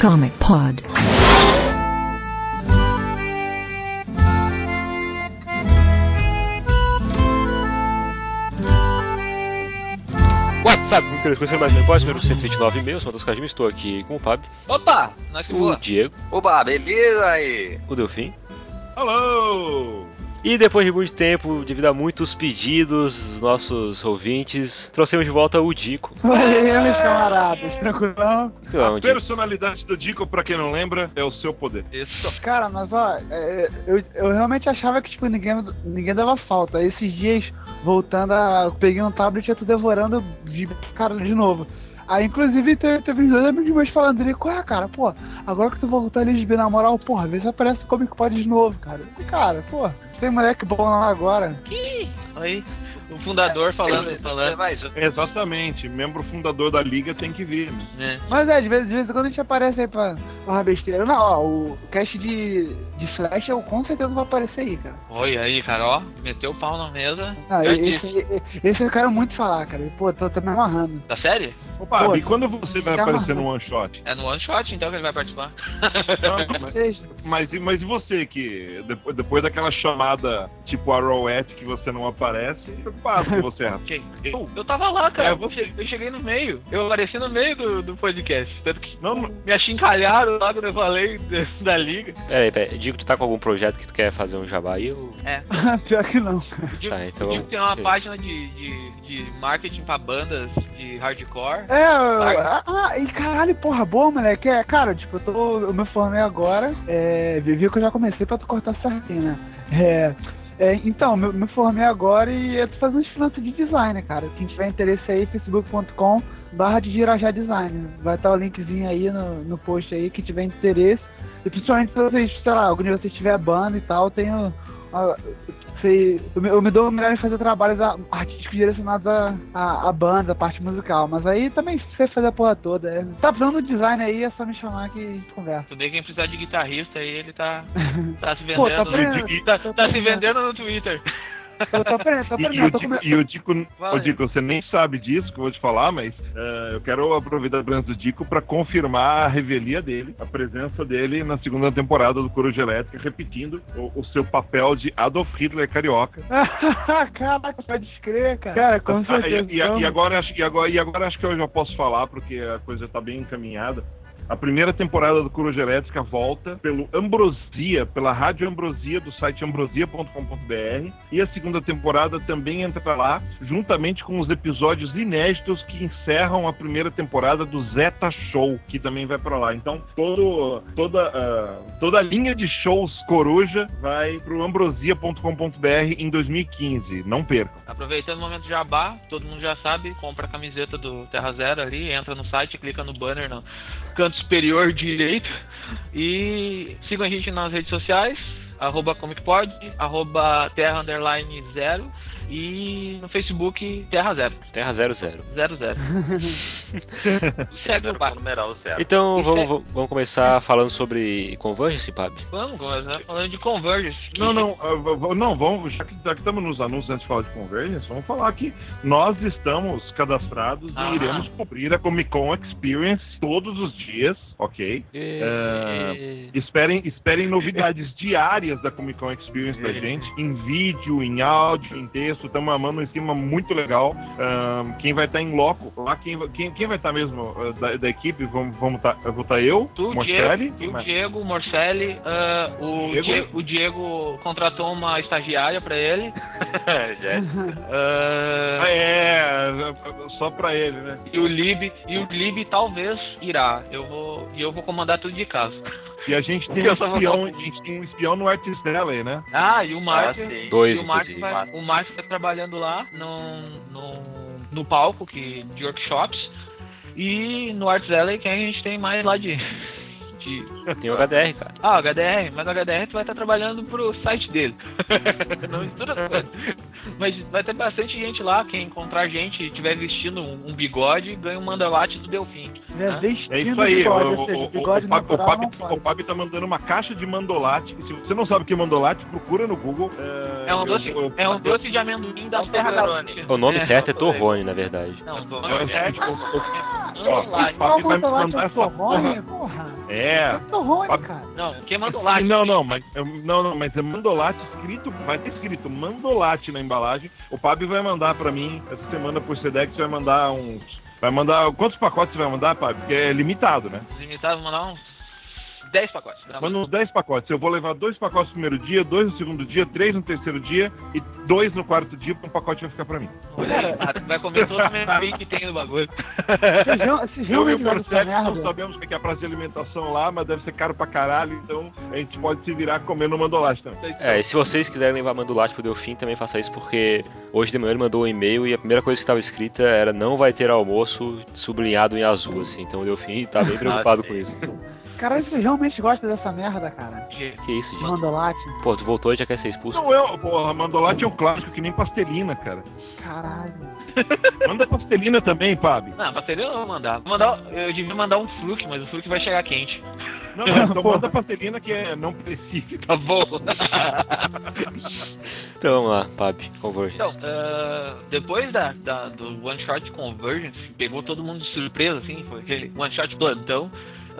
Comic Pod. WhatsApp, como queridos conheceram mais bem, pode número 129 e-mail, sou Matheus Kajima, estou aqui com o Pab, Opa! Nós que o boa. Diego, Oba, beleza aí? o Delfim. Alô! E depois de muito tempo, devido a muitos pedidos dos nossos ouvintes, trouxemos de volta o Dico. Oi, meus camaradas, tranquilão? Não, A Dico. personalidade do Dico, pra quem não lembra, é o seu poder. Isso. Cara, mas ó, é, eu, eu realmente achava que tipo, ninguém, ninguém dava falta. Esses dias, voltando a. eu Peguei um tablet e eu tô devorando de cara de novo. Aí, inclusive, teve, teve dois amigos meus falando ali, qual é, cara, pô, agora que tu voltou ali de B na moral, porra, vê se aparece o Comic Pod de novo, cara. E, cara, pô, tem moleque bom lá agora. Aí, o fundador falando, Você falando. vai, Exatamente, membro fundador da liga tem que vir. né? né? Mas é, de vez, de vez em quando a gente aparece aí pra falar besteira. Não, ó, o cast de, de Flash eu com certeza vou aparecer aí, cara. Olha aí, cara, ó. Meteu o pau na mesa. Não, esse, esse eu quero muito falar, cara. Pô, tô, tô me amarrando. Da série? Opa, Pô, e quando você vai aparecer amarrou. no one shot? É no one shot, então, que ele vai participar. Não, mas, seja, mas, e- mas e você que depois, depois daquela chamada tipo Arrowette que você não aparece, preocupado com você. Quem? Eu, eu tava lá, cara. É, eu, você- cheguei, eu cheguei no meio. Eu apareci no meio do, do podcast. Tanto que Não, me achincalharam lá quando eu falei da, liga. Peraí, peraí, Dico, tu tá com algum projeto que tu quer fazer um jabá aí? Ou... pior que não, cara. O Dico, Tá, então o Dico vamos- tem uma página de, de, de marketing pra bandas de hardcore. É, eu- ah, e caralho, porra, boa, moleque. É, cara, tipo, eu tô. Eu me formei agora. É, viu que eu já comecei pra tu cortar certinho, né? É. é, então, me, me formei agora e eu tô fazendo freelance de design, cara. Quem tiver interesse aí, facebook.com barra de Girajá Design. Vai estar o linkzinho aí no, no post aí, quem tiver interesse. E principalmente se vocês, sei lá, algum de vocês tiver banda e tal, ah, sei, eu, me, eu me dou melhor em fazer trabalhos artísticos direcionados a, a, a banda, a parte musical. Mas aí também sei fazer a porra toda. É. Tá precisando de design aí, é só me chamar que a gente conversa. Bem, quem precisar de guitarrista aí, ele tá, tá se vendendo. Pô, tá no- tá, tá se vendendo no Twitter. Eu tô tô E, e o tô Dico, e o Dico, Vai. ô, Dico, você nem sabe disso que eu vou te falar, mas eh, eu quero aproveitar a presença do Dico para confirmar a revelia dele, a presença dele na segunda temporada do Coruja Elétrica, repetindo o, o seu papel de Adolf Hitler carioca. Caraca, pode escrever, cara. Cara, com Ah, certeza. e, e- e agora, acho- e, agora, e agora acho que eu já posso falar, porque a coisa está bem encaminhada. A primeira temporada do Coruja Elétrica volta pelo Ambrosia, pela Rádio Ambrosia, do site ambrosia.com.br. E a segunda temporada também entra lá, juntamente com os episódios inéditos que encerram a primeira temporada do Zeta Show, que também vai para lá. Então, todo, toda, ah, toda a linha de shows Coruja vai pro ambrosia.com.br em 2015. Não percam. Aproveitando o momento jabá, todo mundo já sabe, compra a camiseta do Terra Zero ali, entra no site, clica no banner no canto superior direito. E sigam a gente nas redes sociais, arroba ComicPod, arroba Terra Underline Zero e no Facebook Terra Zero, Terra 00. zero zero. Segue o Zero com bar. numeral zero. Então vamos, é- vamos- vamos começar falando sobre Convergence, Pab? Vamos começar falando de Convergence. Não, não, v- não, vamos, já que, já que estamos nos anúncios antes de falar de Convergence, vamos falar que nós estamos cadastrados Ah. e iremos cobrir a Comic Con Experience todos os dias, ok? É... Esperem, esperem novidades diárias da Comic Con Experience da gente, em vídeo, em áudio, em texto, estamos amando em cima muito legal. Ahn, quem vai estar em loco, lá quem, vai- quem, quem vai estar mesmo ah, da, da equipe, vamos, vamos tá, vou estar eu, Tu, Morcelli, Diego, o Diego, o Morcelli, ah, o, Diego? Diego, o Diego contratou uma estagiária pra ele. Ah, Ah, é, só pra ele, né? E o Lib, e o Lib talvez irá. Eu vou, e eu vou comandar tudo de casa. E a gente tem um espião, falar. a gente tem um espião no Artist Alley, né? Ah, e o Mark, Ah. Dois, e o Mark inclusive. vai, o Mark tá trabalhando lá no, no, no palco que, de workshops. E no Arts Alley que a gente tem mais lá de. De Tem o HDR, cara. ah, HDR, mas o HDR tu vai estar trabalhando pro site dele. Não mistura as coisas. Mas vai ter bastante gente lá. Quem encontrar gente e tiver vestindo um, um bigode, ganha um mandalate do Delfim. É, Ah, vestindo É isso aí. bigode, o, seja, o, o, bigode o, Fábio- o, Fábio, o Fábio tá mandando uma caixa de mandolate. Se você não sabe o que é mandolate, procura no Google. É um eu- doce, eu- é um doce de amendoim terras Toblerone. gaúchas. O nome É. certo é Torrone, na verdade. Não, o eu- nome certo eu- é Ó, Andolate. o Fábio vai me mandar é essa porra. Torrone, porra. É. Ruim, cara. Não, quem mandou lá? Não, não, mas é- não, não, mas é Mandolate escrito, vai ter escrito Mandolate na embalagem. O Pab vai mandar pra mim essa semana por Sedex vai mandar uns vai mandar quantos pacotes você vai mandar, Pab? Porque é limitado, né? Limitado, vou mandar uns 10 pacotes. Manda uns 10 pacotes. Eu vou levar dois pacotes no primeiro dia, dois no segundo dia, três no terceiro dia e dois no quarto dia, porque um pacote vai ficar pra mim. Olha aí, cara, vai comer todo o meio que tem no bagulho. Vocês, e realmente o Corsetti não sabemos o que é a praça de alimentação lá, mas deve ser caro pra caralho, então a gente pode se virar comendo mandolate também. É, e se vocês quiserem levar mandolate pro Delfim, também faça isso, porque hoje de manhã ele mandou um e-mail e a primeira coisa que estava escrita era não vai ter almoço sublinhado em azul, assim. Então o Delfim tá bem preocupado com isso. Caralho, vocês realmente gostam dessa merda, cara. Que isso, gente? Mandolate. Pô, tu voltou e já quer ser expulso? Não, eu, porra, mandolate é um clássico que nem pastelina, cara. Caralho. Manda pastelina também, Pab. Não, pastelina eu não vou mandar. Vou mandar. Eu devia mandar um fluke, mas o fluke vai chegar quente. Não, não, então manda pastelina que é não precisa. Tá bom. Então vamos lá, Pab, Convergence. Então, ah, depois da, da- do One Shot Convergence, que pegou todo mundo de surpresa, assim, foi aquele One Shot plantão.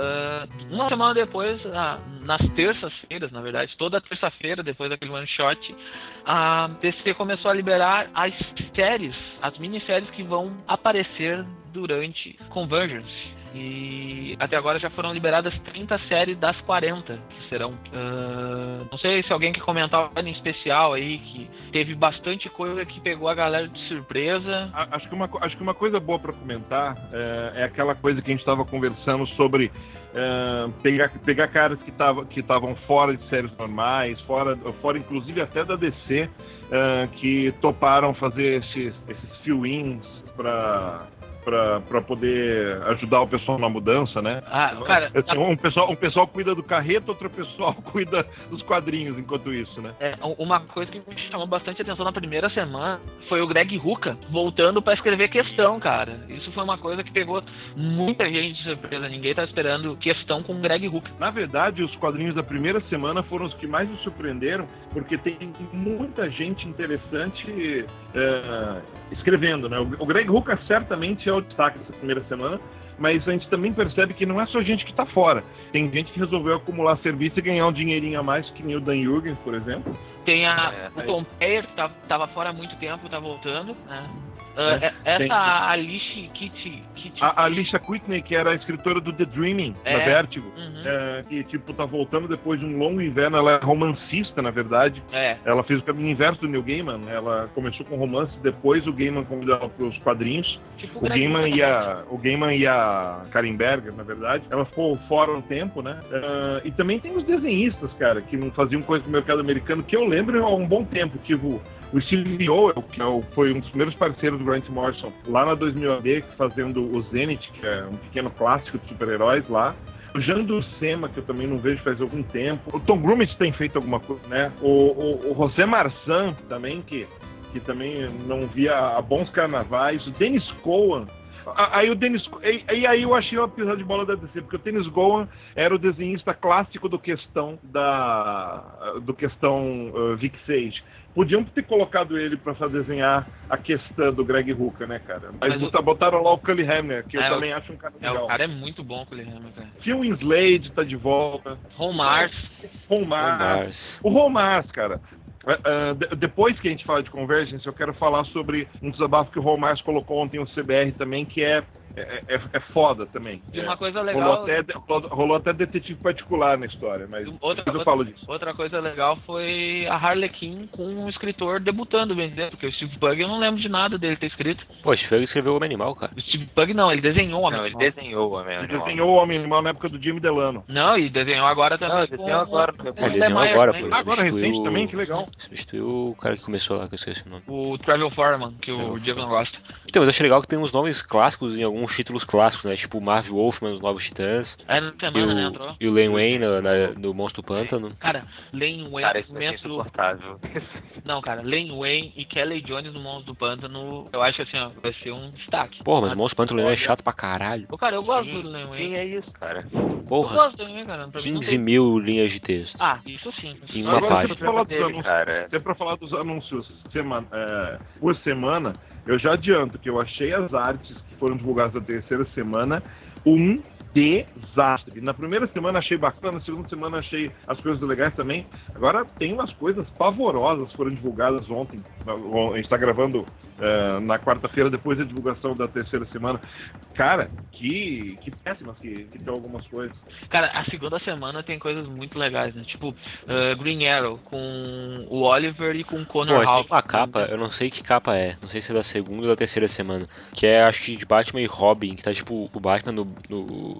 Ah, uma semana depois, ah, nas terças-feiras, na verdade, toda terça-feira, depois daquele One Shot, a DC começou a liberar as séries, as minisséries que vão aparecer durante Convergence. E até agora já foram liberadas 30 séries das 40 que serão. Ah, não sei se alguém quer comentar algo em especial aí, que teve bastante coisa que pegou a galera de surpresa. Acho que, uma, acho que uma coisa boa pra comentar é, aquela coisa que a gente estava conversando sobre pegar, pegar caras que estavam que fora de séries normais, fora, fora inclusive até da DC, que toparam fazer esses, esses fill-ins pra, pra poder ajudar o pessoal na mudança, né? Ah, cara, Assim, um, pessoal, um pessoal cuida do carreto, outro pessoal cuida dos quadrinhos enquanto isso, né? É, uma coisa que me chamou bastante atenção na primeira semana foi o Greg Rucka voltando pra escrever questão, cara. Isso foi uma coisa que pegou muita gente de surpresa. Ninguém tá esperando questão com o Greg Rucka. Na verdade, os quadrinhos da primeira semana foram os que mais nos surpreenderam, porque tem muita gente interessante é, escrevendo, né? O Greg Rucka certamente é o destaque dessa primeira semana, mas a gente também percebe que não é só gente que tá fora. Tem gente que resolveu acumular serviço e ganhar um dinheirinho a mais, que nem o Dan Jurgens, por exemplo. Tem a, É, o Tom Payer, que tava, tava fora há muito tempo, tá voltando. Né? Ah, É, é- essa tem. Alice Kitty. Kitty A a Alicia Whitney, que era a escritora do The Dreaming, É. da Vertigo, Uhum. é, que, tipo, tá voltando depois de um longo inverno. Ela é romancista, na verdade. É. Ela fez o caminho inverso do Neil Gaiman. Ela começou com romance, depois o Gaiman convidou ela para os quadrinhos. Tipo O Gaiman, e a, o Gaiman e a Karen Berger, na verdade. Ela ficou fora um tempo, né? Ah, e também tem os desenhistas, cara, que não faziam coisa no mercado americano, que eu lembro há um bom tempo. Tipo, o Steve Owell, que é o- foi um dos primeiros parceiros do Grant Morrison, lá na 2000 AD, fazendo o Zenith, que é um pequeno clássico de super-heróis lá. O Jean Ducema, que eu também não vejo faz algum tempo. O Tom Grummett tem feito alguma coisa, né? O, o, o José Marçan também, que, que também não via há bons carnavais. O Dennis Cohen. Aí o Dennis e, e aí eu achei uma pisada de bola da DC, porque o Dennis Gowan era o desenhista clássico do questão da do questão uh, Vic Sage. Podiam ter colocado ele para desenhar a questão do Greg Hooker, né, cara? Mas, Mas o- bota- botaram lá o Cully Hamner, que eu É, o- também acho um cara É, legal. o cara é muito bom o Hammer, cara. Phil Slade tá de volta. Ron Mars. Ron Mars. Mars. O Ron Mars, cara. É, é, de- depois que a gente fala de Convergence, eu quero falar sobre um desabafo que o Mars colocou ontem no CBR também, que é, é, é, é foda também. E É, uma coisa rolou, legal. até, rolou, rolou até detetive particular na história, mas Outra, eu outra, falo disso. outra coisa legal foi a Harlequin com um escritor debutando, bem dizer, porque o Steve Pugh eu não lembro de nada dele ter escrito. Pô, Steve escreveu o Homem Animal, cara. O Steve Pugh não, ele desenhou o Homem Não, ele Animal. desenhou o Homem Ele Animal. desenhou o Homem-Animal na época do Jimmy Delano. Não, e desenhou agora também. Não, com desenhou agora. É, o ele desenhou Lemire agora, também. pô. Agora substituiu- recente também, que legal. Substituiu o cara que começou lá, que eu esqueci o nome. O Travel Foreman, que o Diego não gosta. Então, mas eu achei legal que tem uns nomes clássicos em alguns títulos clássicos, né? Tipo o Marv Wolfman, os Novos Titãs. É na E semana, né? o, Entrou. e o Len Wayne na, na- no Monstro do Pântano. Cara, Lane Wayne, Cara, isso ser momento... insuportável. Não, cara, Lane Wayne e Kelly Jones no Monstro do Pântano, eu acho que assim, ó, vai ser um destaque. Porra, mas o Monstro do Pântano é chato pra caralho. Ô, cara, eu gosto Sim, do Lane Quem Wayne. é isso, cara? Eu Porra, gosto do Lane Wayne, cara. Pra mim não 15 tem... mil linhas de texto. Ah, isso sim. Em uma Agora, página. se eu falar dos Dele, anúncios, cara. se é pra falar dos anúncios semana, é, por semana, eu já adianto que eu achei as artes foram divulgadas na terceira semana, um desastre. Na primeira semana achei bacana, na segunda semana achei as coisas legais também. Agora tem umas coisas pavorosas que foram divulgadas ontem. A gente está gravando uh, na quarta-feira, depois da divulgação da terceira semana. Cara, que, que péssimas que, que tem algumas coisas. Cara, a segunda semana tem coisas muito legais, né? Tipo, uh, Green Arrow com o Oliver e com o Connor Bom, tem uma capa, eu não sei que capa é, não sei se é da segunda ou da terceira semana, que é acho que de Batman e Robin, que tá tipo o Batman no, no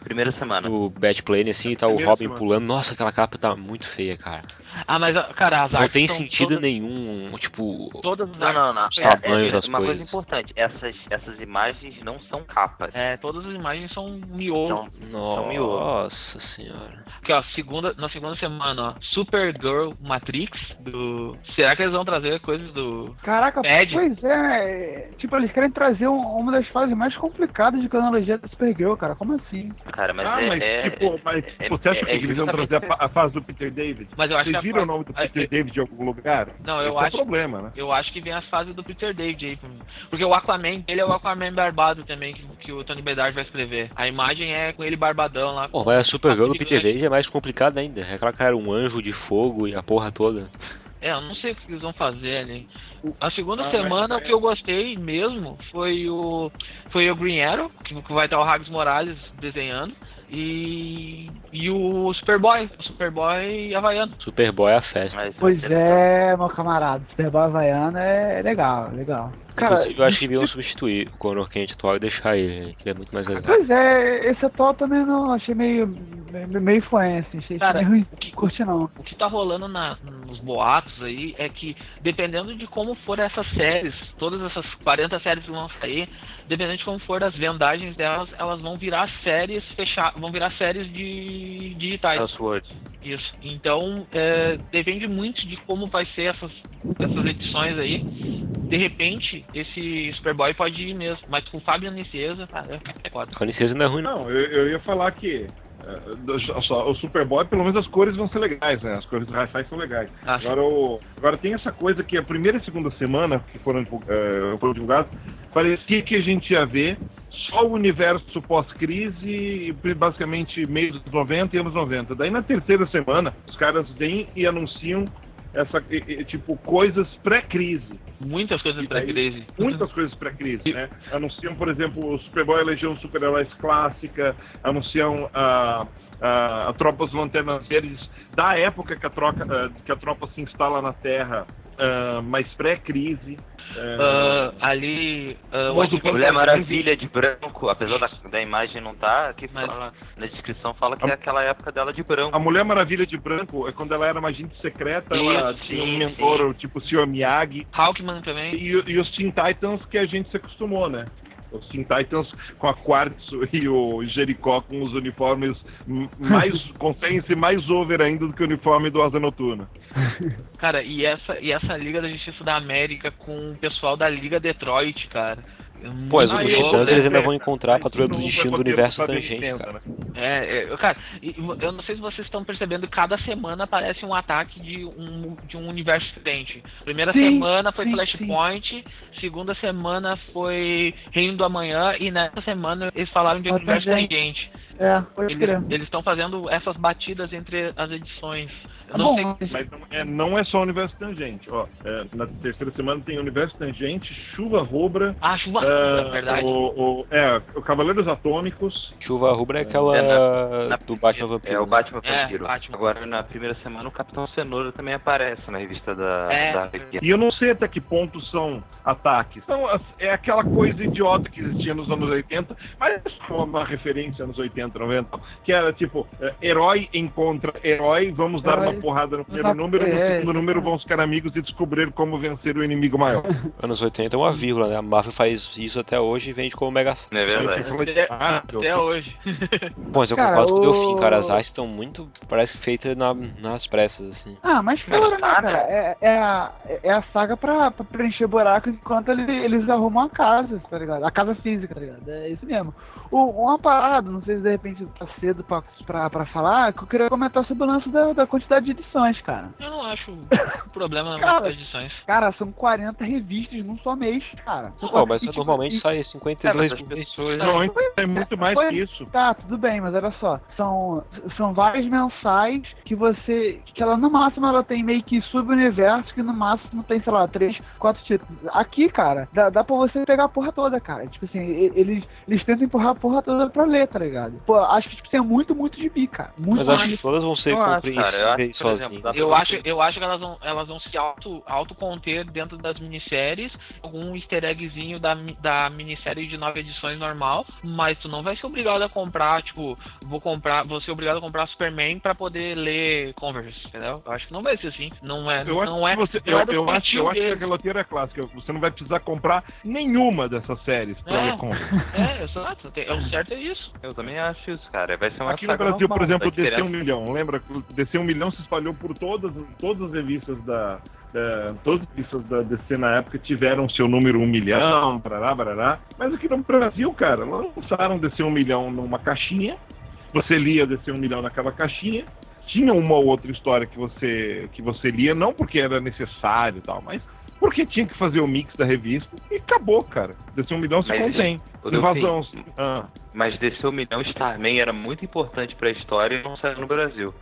Primeira semana. No Batplane, assim, tá o Robin semana. pulando. Nossa, aquela capa tá muito feia, cara. Ah, mas, cara, as Não tem sentido todas... nenhum, tipo. Todas Não, não, não. Os tamanhos é, é, das uma coisas. coisa importante: essas, essas imagens não são capas. É, todas as imagens são miolo. Nossa, Nossa senhora. Aqui, ó, segunda, na segunda semana, ó, Supergirl Matrix, do. Será que eles vão trazer coisas do. Caraca, Ed? pois é. Tipo, eles querem trazer um, uma das fases mais complicadas de cronologia da Supergirl, cara. Como assim? Cara, mas ah, é. mas, é, tipo, mas é, você acha é, que eles vão trazer a, a, fase do Peter David? Mas eu acho Vocês que a viram fase... o nome do é, Peter é, David em algum lugar? Não, eu Esse acho. É o problema, né? Eu acho que vem as fases do Peter David aí. Porque o Aquaman, ele é o Aquaman barbado também, que, que o Tony Bedard vai escrever. A imagem é com ele barbadão lá. Pô, mas a Supergirl do Peter David é mais complicada ainda. É aquela cara um anjo de fogo e a porra toda. É, eu não sei o que eles vão fazer ali. A segunda Ah, semana o que eu gostei mesmo foi o foi o Green Arrow, que que vai estar o Rags Morales desenhando, e e o Superboy, o Superboy havaiano. Superboy é a festa. Mas Pois é, meu camarada. Superboy Havaiana é legal, legal. Cara, Inclusive, eu acho que deviam substituir o Conor Kent atual e deixar ele. Ele é muito mais legal. Pois é, esse atual também não achei meio, meio, meio influência, achei Cara, meio ruim. o que- Curti não. O que tá rolando na, nos boatos aí é que, dependendo de como for essas séries, todas essas 40 séries que vão sair, dependendo de como for as vendagens delas, elas vão virar séries fechadas, vão virar séries de digitais. Isso. Então, é, depende muito de como vai ser essas, essas edições aí. De repente, esse Superboy pode ir mesmo. Mas com o Fábio Nicesa, cara, é foda. A Unicesa não é ruim, não. Não, eu, eu ia falar que só, o Superboy, pelo menos as cores vão ser legais, né? As cores do Hi-Fi são legais. Ah. Agora, o, agora tem essa coisa que a primeira e segunda semana que foram, eh, foram divulgados, parecia que a gente ia ver só o universo pós-crise, e basicamente meio dos 90 e anos 90. Daí na terceira semana, os caras vêm e anunciam essa, tipo, coisas pré-crise. Muitas coisas E pra daí, crise. Muitas coisas pré-crise, né? Anunciam, por exemplo, o Superboy, a Legião Super-Heróis Clássica, anunciam a, a, a Tropa dos Lanternas Verdes da época que a, troca, ah, que a tropa se instala na Terra, ah, mas pré-crise. Ah, Ah, ali. ah, o Mas o Mulher Maravilha de branco, apesar da, da imagem não tá, aqui Mas- fala, na descrição fala que é aquela época dela de branco. a Mulher Maravilha de Branco é quando ela era uma agente secreta, ela Isso, tinha um sim, mentor tipo o Sr. Miyagi. Hawkman também. E, e os Teen Titans que a gente se acostumou, né? Os Teen Titans com a Quartzo e o Jericó com os uniformes mais. conseguem ser mais over ainda do que o uniforme do Asa Noturna. Cara, e essa, e essa Liga da Justiça da América com o pessoal da Liga Detroit, cara. Pô, Ah, os e Titãs outra, eles ainda é, vão encontrar a patrulha do destino do universo tangente, Nintendo, cara. né? É, é, cara, e- eu não sei se vocês estão percebendo, cada semana aparece um ataque de um, de um universo diferente. Primeira Sim, semana foi sim, Flashpoint, segunda semana foi Reino do Amanhã, e nessa semana eles falaram de Ah, universo tangente. É, eles estão fazendo essas batidas entre as edições. Eu não bom, sei. mas- não é, não é só o universo tangente. Ó, é, na terceira semana tem universo tangente, chuva rubra. Ah, chuva, ah, é verdade. o, o- é, o Cavaleiros Atômicos. Chuva Rubra é aquela É, na- na do Batman Vampiro. É o né? Batman É, Vampiro. Batman. Agora, na primeira semana, o Capitão Cenoura também aparece na revista da, É. da. E eu não sei até que ponto são ataques. Então, é aquela coisa idiota que existia nos anos 80, mas é uma referência anos 80, 90, que era tipo, é, herói encontra herói, vamos dar Herói. uma porrada no primeiro número, no É, segundo número vão ficar amigos e descobrir como vencer o inimigo maior. Anos 80 é uma vírgula, né? A Marvel faz isso até hoje e vende como Mega é verdade? Até, Ah, até hoje. Bom, mas eu Cara, concordo com o o- Delfim, cara. As artes estão muito, parece que feitas na- nas pressas, assim. Ah, mas fora, né, Ah, cara? É, é, a, é a saga pra, pra preencher buracos enquanto ele- eles arrumam a casa, tá ligado? A casa física, tá ligado? É isso mesmo. O, uma parada, não sei se de repente tá cedo pra, pra, pra falar, que eu queria comentar sobre o lance da, da quantidade de edições, cara. Eu não acho problema Cara. nas edições. Cara, são 40 revistas num só mês, cara. Não, mas normalmente e- sai É, mas 52 as por mês. pessoas. Não, é muito mais Foi- que isso. Tá, tudo bem, mas olha só, são, são várias mensais que você. que ela no máximo ela tem meio que sub-universo, que no máximo tem, sei lá, três, quatro títulos. Aqui, cara, dá, dá pra você pegar a porra toda, cara. Tipo assim, eles, eles tentam empurrar a porra toda pra ler, tá ligado? Pô, acho que tipo, tem muito, muito de bi, cara. Muito Mas acho que todas vão ser cara, compreensíveis exemplo, pra Eu acho, eu acho que elas vão, elas vão se auto, auto-conter dentro das minisséries, algum easter eggzinho da, da minissérie de nove edições normal, mas tu não vai ser obrigado a comprar, tipo, vou comprar, vou ser obrigado a comprar Superman pra poder ler Converse, entendeu? Eu acho que não vai ser assim. Não é, Eu acho, não é, que, você, eu, é eu acho, eu acho que aquela loteria é clássica. Você não vai precisar comprar nenhuma dessas séries pra É. ler conta. É, exato. É, o certo é isso. Eu também acho isso, cara. Vai ser uma Aqui no Brasil, normal, por exemplo, DC diferença- 1 milhão. Lembra? DC 1 milhão se espalhou por todas, todas as revistas da. da- todas as revistas da DC na época tiveram seu número 1 milhão, barará, barará. Mas aqui no Brasil, cara, lançaram DC 1 milhão numa caixinha. Você lia DC 1 milhão naquela caixinha. Tinha uma ou outra história que você, que você lia, não porque era necessário e tal, mas porque tinha que fazer o mix da revista e acabou, cara. DC 1 milhão se Mas, contém. Invasão. Ah. Mas DC o milhão Starman era muito importante pra história e não saiu no Brasil.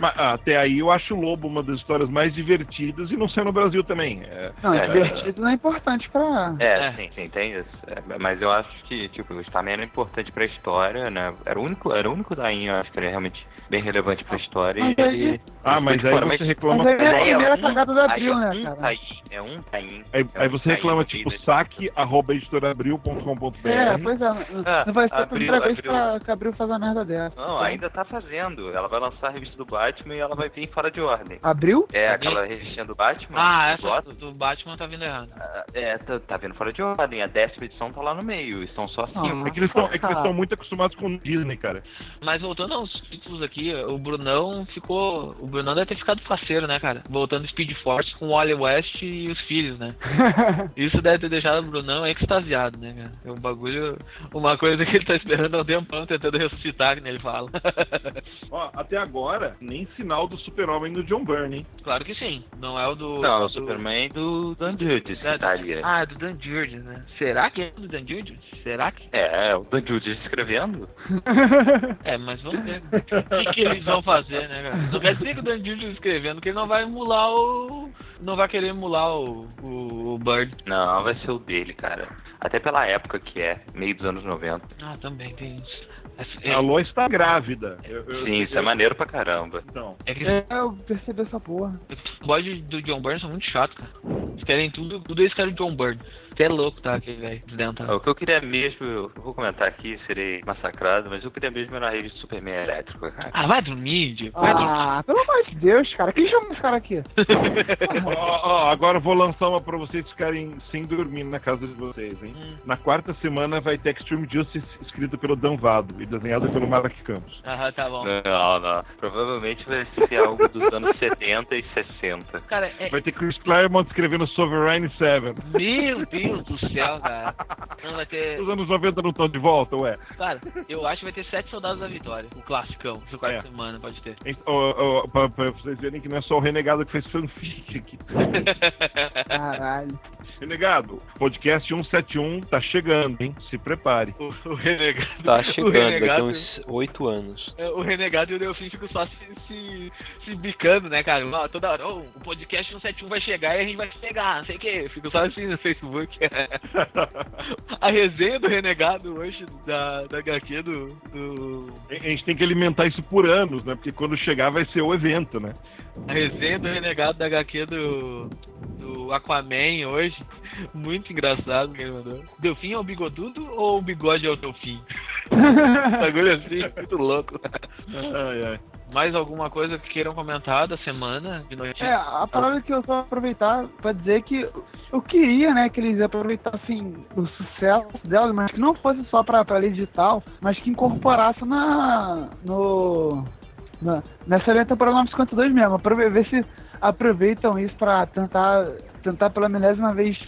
Mas, ah, até aí eu acho o Lobo uma das histórias mais divertidas e não sei no Brasil também. É, Não, É, divertido não é importante pra. É, É. sim, sim, tem isso. É, mas eu acho que, tipo, o Starman era importante pra história, né? Era o único, era o único daí, eu acho que ele é realmente bem relevante pra história. Mas e aí- ele, Ah, mas aí fora, você reclama. Mas aí é a Aí é primeira um- cagada do aí Abril, é né, um cara? Taim, é um taim. Aí, é aí um você taim reclama, tipo, saque, arroba editorabril.com.br. É, pois é. não- Ah, não vai ser a primeira vez que a Abril faz uma merda dessa. Não, ainda tá fazendo. Ela vai lançar a revista do Batman e ela vai vir fora de ordem. Abril? É, aquela revistinha do Batman. Ah, do essa do, do Batman tá vindo errado. ah, É, tá, tá vindo fora de ordem. A décima edição tá lá no meio. Estão só cinco. É que eles estão é que eles estão muito acostumados com o Disney, cara. Mas voltando aos títulos aqui, o Brunão ficou. O Brunão deve ter ficado faceiro, né, cara? Voltando Speed Force com o Wally West e os filhos, né? Isso deve ter deixado o Brunão extasiado, né, cara? É um bagulho. Uma coisa que ele tá esperando há um tempão, tentando ressuscitar, que nem ele fala. Ó, até agora, nem sinal do super-homem do John Byrne, hein? claro que sim. Não é o do. Não, o do- Superman do Dan Jurgens que tá ali. é. Ah, é do Dan Jurgens, né? Será que é do Dan Jurgens? Será que. É, o Dan Jurgens escrevendo. É, mas vamos ver o que, que eles vão fazer, né, cara? Não quer dizer que o Dan Jurgens escrevendo que ele não vai emular o. Não vai querer emular o, o, o Bird. Não, vai ser o dele, cara. Até pela época que é, meio dos anos 90. Ah, também tem isso. É, A Lois está grávida. Eu- eu- Sim, isso é eu- maneiro pra caramba. Então, é que É, eu percebi essa porra. os boys do John Byrne são muito chatos, cara. Eles querem tudo, tudo eles querem o John Byrne. Você é louco, tá, aquele velho, desdentado. O que eu queria mesmo, eu vou comentar aqui, serei massacrado, mas eu queria mesmo era a revista Superman elétrico, cara. Ah, vai dormir, Diego. Vai dormir. Ah, pelo amor de Deus, cara. Quem chama esse cara aqui? ó, ó, agora eu vou lançar uma pra vocês ficarem sem dormir na casa de vocês, hein? Hum. Na quarta semana vai ter Extreme Justice escrito pelo Dan Vado e desenhado pelo Mark Campos. Aham, tá bom. Não, não. Provavelmente vai ser algo dos anos 70 e 60. Cara, é. Vai ter Chris Claremont escrevendo Sovereign 7. Meu Deus do céu, cara. Não vai ter. Os anos 90 não estão de volta, ué. Cara, eu acho que vai ter Sete Soldados da Vitória. O classicão, de quarta É. semana, pode ter. Ó, ó, pra, pra vocês verem que não é só o Renegado que fez fanfic aqui. Caralho. Renegado, podcast 171 tá chegando, hein? Se prepare. O, o renegado. Tá chegando daqui a renegado- uns 8 anos. é, O Renegado e o Delfim ficam só se, se, se bicando, né, cara? Toda hora, "Ô, o podcast 171 vai chegar e a gente vai se pegar, não sei o quê. Fico só assim no Facebook. a resenha do Renegado hoje, da, da HQ do, do. A gente tem que alimentar isso por anos, né? Porque quando chegar vai ser o evento, né? A resenha do Renegado da HQ do, do Aquaman hoje. Muito engraçado que ele mandou. Delfim é o bigodudo ou o bigode é o Delfim? Bagulho assim, muito louco. Ai, ai. Mais alguma coisa que queiram comentar da semana de notícia? É, a parada que eu só aproveitar pra dizer que eu queria, né, que eles aproveitassem o sucesso delas, mas que não fosse só pra, pra ler digital, mas que incorporasse na. no. Na, nessa linha temporal 952 mesmo. Aprove ver se aproveitam isso pra tentar, tentar pela milésima vez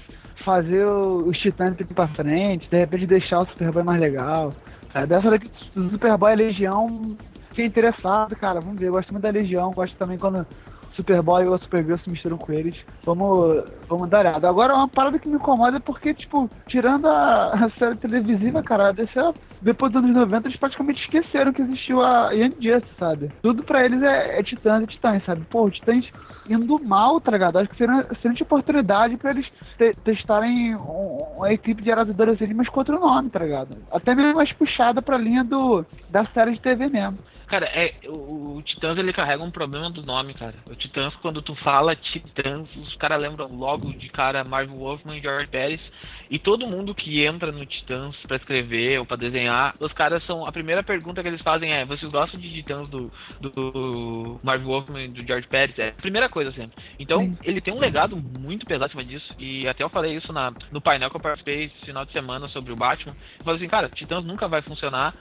fazer o- os titãs ir pra frente, de repente deixar o Superboy mais legal. Sabe? Dessa daqui do Superboy Legião fiquei interessado, cara, vamos ver. Eu gosto muito da Legião, gosto também quando Superboy ou Supergirl se misturam com eles. Vamos, vamos dar olhada. Agora, uma parada que me incomoda é porque, tipo, tirando a, a série televisiva, cara, a DC, depois dos anos 90, eles praticamente esqueceram que existiu a Young Justice, sabe? Tudo pra eles é, é Titãs e Titãs, sabe? Pô, Titãs indo mal, tá ligado? Acho que seria uma excelente oportunidade pra eles te testarem um, uma equipe de heróis mas com outro nome, tá ligado? Até mesmo mais puxada pra linha do, da série de TV mesmo. Cara, é, o, o, Titãs ele carrega um problema do nome, cara. O Titãs, quando tu fala Titãs, os caras lembram logo de cara Marvel Wolfman e George Pérez. E todo mundo que entra no Titãs pra escrever ou pra desenhar, os caras são. A primeira pergunta que eles fazem é: vocês gostam de Titãs do, do Marvel Wolfman e do George Pérez? É a primeira coisa sempre. Então, Sim. ele tem um legado muito pesado acima disso. E até eu falei isso na, no painel que eu participei esse final de semana sobre o Batman. Eu falei assim, cara, Titãs nunca vai funcionar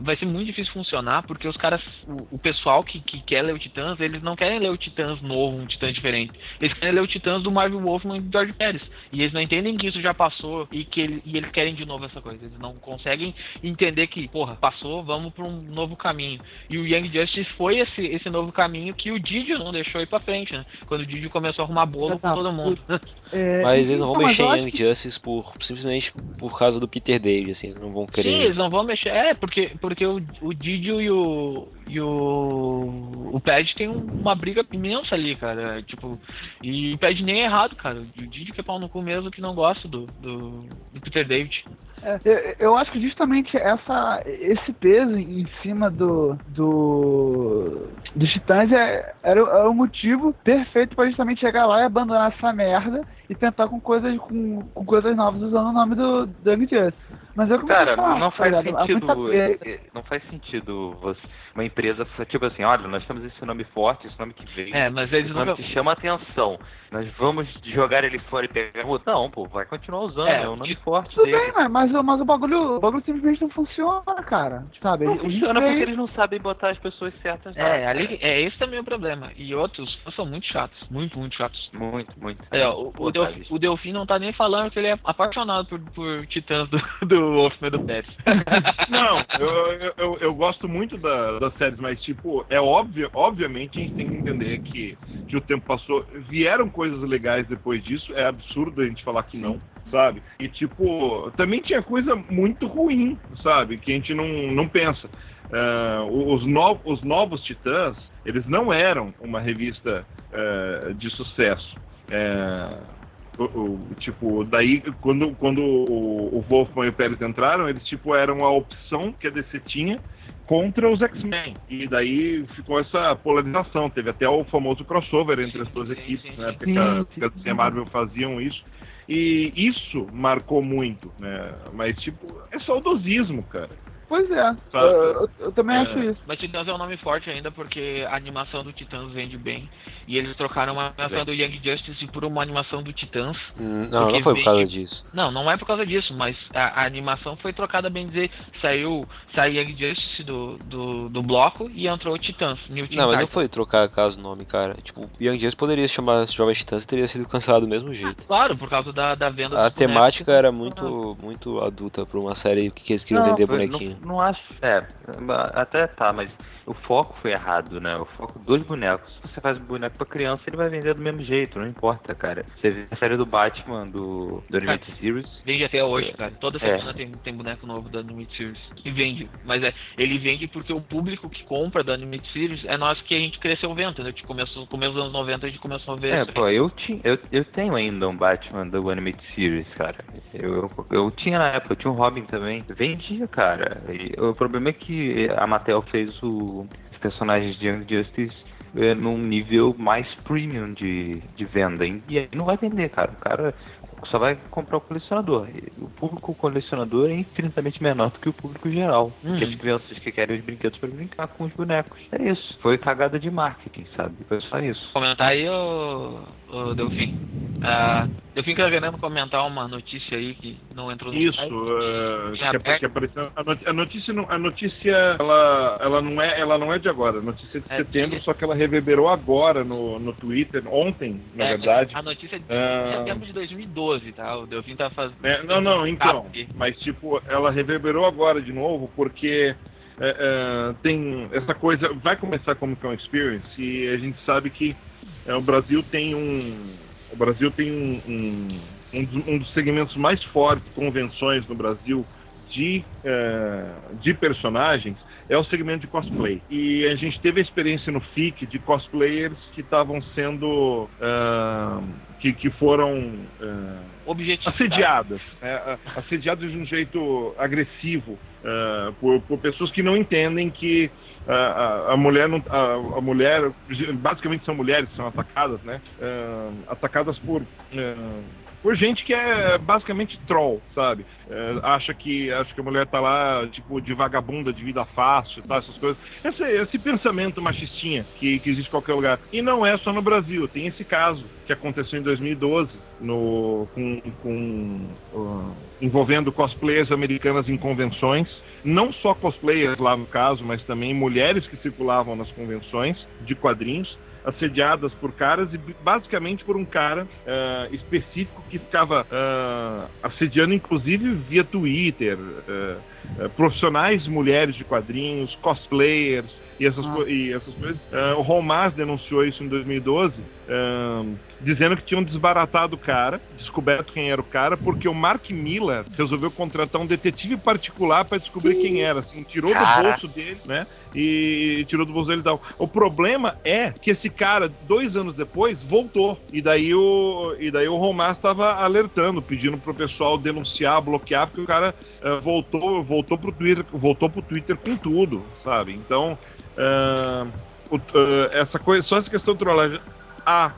vai ser muito difícil funcionar, porque os caras, o, o, pessoal que, que quer ler o Titãs, eles não querem ler o Titãs novo, um Titã diferente. Eles querem ler o Titãs do Marvel Wolfman e do George Pérez. E eles não entendem que isso já passou e que ele, e eles querem de novo essa coisa. Eles não conseguem entender que, porra, passou, vamos para um novo caminho. E o Young Justice foi esse, esse novo caminho que o Didio não deixou ir pra frente, né? Quando o Didio começou a arrumar bolo com todo mundo. É, Mas eles não vão mexer em Young Justice por, simplesmente por causa do Peter David, assim, não vão querer. Sim, eles não vão mexer. É, porque porque o, o Didio e o. E o. O Pad tem uma briga imensa ali, cara. Tipo. E o Pad nem é errado, cara. O Didio que é pau no cu mesmo que não gosta do, do, do Peter David. É, eu acho que justamente essa, esse peso em cima do, do dos Titãs é, era, era o motivo perfeito para justamente chegar lá e abandonar essa merda e tentar com coisas com, com coisas novas usando o nome do Young Justice. Mas eu Cara, falar, não faz tá sentido. É, é, não faz sentido você, uma empresa tipo assim, olha, nós temos esse nome forte, esse nome que veio. É, mas eles não. que chama atenção. Nós vamos jogar ele fora e pegar outro. Não, pô, vai continuar usando, é, é um nome forte tudo dele. Bem, mas, mas o bagulho, o bagulho simplesmente não funciona, cara. Sabe? Não funciona porque eles não sabem botar as pessoas certas. É, ali, é esse também é o problema. E outros são muito chatos, muito, muito chatos. Muito, muito. É, o, o, Delfim, o Delfim não tá nem falando que ele é apaixonado por, por titãs do, do Wolfman do Pérez. não, eu, eu, eu, gosto muito da, das séries, mas tipo, é óbvio, obviamente a gente tem que entender que, que o tempo passou. Vieram coisas legais depois disso, é absurdo a gente falar que não sabe? E, tipo, também tinha coisa muito ruim, sabe? Que a gente não, não pensa. Uh, os, no, os novos Titãs, eles não eram uma revista uh, de sucesso. O, tipo, daí quando, quando o, o Wolfman e o Pérez entraram, eles tipo eram a opção que a DC tinha contra os X-Men. E daí ficou essa polarização. Teve até o famoso crossover entre as duas equipes, né? Porque a, a Marvel faziam isso. E isso marcou muito, né? Mas, tipo, é saudosismo, cara. Pois é, eu, eu, também é. acho isso. Mas Titãs é um nome forte ainda porque a animação do Titãs vende bem. E eles trocaram uma animação do Young Justice por uma animação do Titãs. Hum, não, não foi por causa disso. Não, não é por causa disso, mas a, a, animação foi trocada, bem dizer. Saiu, saiu Young Justice do, do, do bloco e entrou o Titãs. New não, mas não foi trocar caso nome, cara. Tipo, Young Justice poderia se chamar Jovens Titãs e teria sido cancelado do mesmo jeito. Ah, claro, por causa da, da venda A temática era muito, muito adulta pra uma série que eles queriam não, vender bonequinho. Não, não acho. É, até tá, mas o foco foi errado, né? O foco dos bonecos. Se você faz um boneco pra criança, ele vai vender do mesmo jeito, não importa, cara. Você vê a série do Batman, do, do Animated Series. Vende até hoje, cara. Toda é. semana é. tem, tem boneco novo da Animated Series. E vende. Mas é, ele vende porque o público que compra da Animated Series é nós que a gente cresceu vendo, né? Começou, no começo dos anos 90 a gente começou a ver. É, pô, eu, ti, eu, eu tenho ainda um Batman do Animated Series, cara. Eu, eu, eu tinha na época, eu tinha um Robin também. Vendia, cara. E, o problema é que a Mattel fez o os personagens de Young Justice é, num nível mais premium de, de venda. E aí não vai vender, cara. O cara só vai comprar o colecionador. O público colecionador é infinitamente menor do que o público geral. Uhum. Que as crianças que querem os brinquedos para brincar com os bonecos. É isso. Foi cagada de marketing, sabe? Foi só isso. Comentar aí, ô, ô Delfim. Uh, Delfim tá querendo comentar uma notícia aí que não entrou no Isso, uh, que, que apareceu. A notícia, a notícia ela, ela, não é, ela não é de agora. A notícia é de é, setembro, só que ela reverberou agora no, no Twitter, ontem, na é, verdade. A notícia é de uh, setembro de 2012. 12, tá? O Delfim tá fazendo. É, não, não, então. Mas, tipo, ela reverberou agora de novo porque é, é, tem essa coisa, vai começar como Comic Con Experience e a gente sabe que é, o Brasil tem um, o Brasil tem um, um, um, dos, um dos segmentos mais fortes convenções no Brasil de, uh, de personagens é o segmento de cosplay. E a gente teve a experiência no FIC de cosplayers que estavam sendo. Uh, que, que foram. Uh, assediadas. Né? assediadas de um jeito agressivo por, por pessoas que não entendem que a, a, mulher não, a, a, mulher basicamente são mulheres que são atacadas né uh, atacadas por uh, por gente que é basicamente troll, sabe? É, acha que acha que a mulher tá lá, tipo, de vagabunda, de vida fácil, tá? Essas coisas. Esse, esse pensamento machistinha que, que existe em qualquer lugar. E não é só no Brasil. Tem esse caso que aconteceu em 2012, no, com, com uh, envolvendo cosplayers americanas em convenções. Não só cosplayers lá no caso, mas também mulheres que circulavam nas convenções de quadrinhos assediadas por caras e basicamente por um cara uh, específico que ficava uh, assediando, inclusive via Twitter, uh, profissionais mulheres de quadrinhos, cosplayers e essas, ah. e essas coisas. O Romas denunciou isso em 2012, uh, dizendo que tinham desbaratado o cara, descoberto quem era o cara, porque o Mark Miller resolveu contratar um detetive particular para descobrir quem era. Assim, tirou do bolso dele, né? E, tirou do bolso dele e tal. O problema é que esse cara, dois anos depois, voltou. E daí o, e daí o Romas estava alertando, pedindo pro pessoal denunciar, bloquear, porque o cara uh, voltou, voltou pro Twitter, voltou pro Twitter com tudo, sabe? Então. Uh, essa coisa, só essa questão de trollagem. Há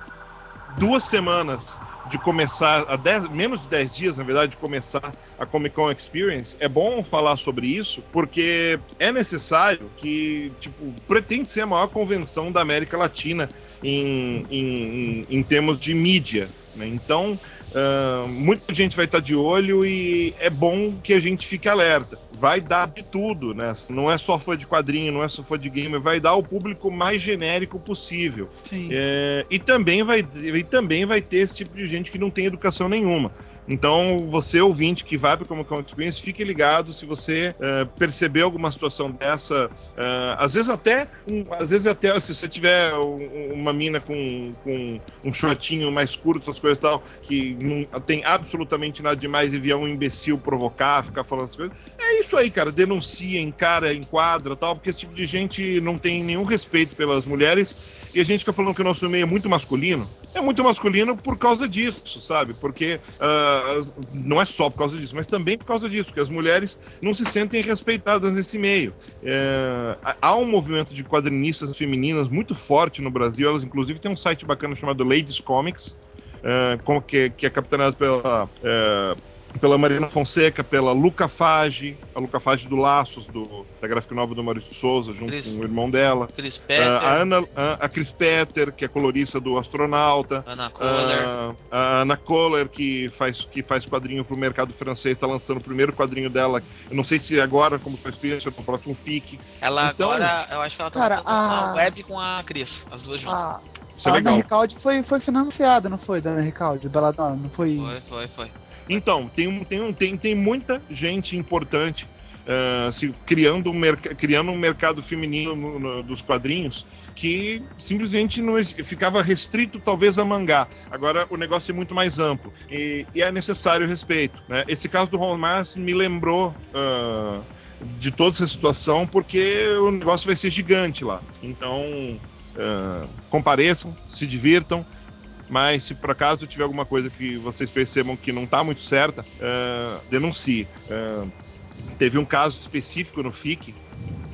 duas semanas de começar, há dez, menos de 10 dias, na verdade, de começar a Comic Con Experience, é bom falar sobre isso, porque é necessário que, tipo, pretende ser a maior convenção da América Latina em, em, em termos de mídia. Né? Então, Uh, muita gente vai estar de olho e é bom que a gente fique alerta. Vai dar de tudo, né? Não é só fã de quadrinho, não é só fã de game, vai dar o público mais genérico possível. É, e também vai e também vai ter esse tipo de gente que não tem educação nenhuma. Então, você ouvinte que vai para o Comic Con Experience, fique ligado se você uh, perceber alguma situação dessa. Uh, às vezes até, um, às vezes até se você tiver um, uma mina com, com um shortinho mais curto, essas coisas e tal, que não tem absolutamente nada demais e vier um imbecil provocar, ficar falando essas coisas, é isso aí, cara. Denuncia, encara, enquadra tal, porque esse tipo de gente não tem nenhum respeito pelas mulheres e a gente fica falando que o nosso meio é muito masculino. É muito masculino por causa disso, sabe? Porque uh, não é só por causa disso, mas também por causa disso, porque as mulheres não se sentem respeitadas nesse meio. É, há um movimento de quadrinistas femininas muito forte no Brasil, elas inclusive têm um site bacana chamado Ladies Comics, uh, que, que, é capitaneado pela uh, pela Marina Fonseca, pela Luca Fage, a Luca Fage do Laços, do, da gráfica nova do Maurício Souza, junto Chris, com o irmão dela. Chris Peter. Uh, a, Ana, a, a Chris Peter, que é colorista do Astronauta. Ana Kohler. Uh, a Ana Kohler, que faz, que faz quadrinho pro mercado francês, está lançando o primeiro quadrinho dela. Eu não sei se agora, como foi a experiência, no próximo FIC. Ela então, agora, eu acho que ela tá cara, a... web com a Cris, as duas juntas. A... Isso é a legal. Ana Recalde foi, foi financiada, não foi, da Ana Recalde, Belladonna, não foi? Foi, foi, foi. Então, tem, tem, tem, tem muita gente importante uh, se, criando, um criando um mercado feminino no, no, dos quadrinhos que simplesmente não ficava restrito talvez a mangá. Agora o negócio é muito mais amplo e, e é necessário respeito. Né? Esse caso do Romance me lembrou uh, de toda essa situação porque o negócio vai ser gigante lá. Então uh, compareçam, se divirtam. Mas se por acaso tiver alguma coisa que vocês percebam que não está muito certa, uh, denuncie. Uh, teve um caso específico no FIC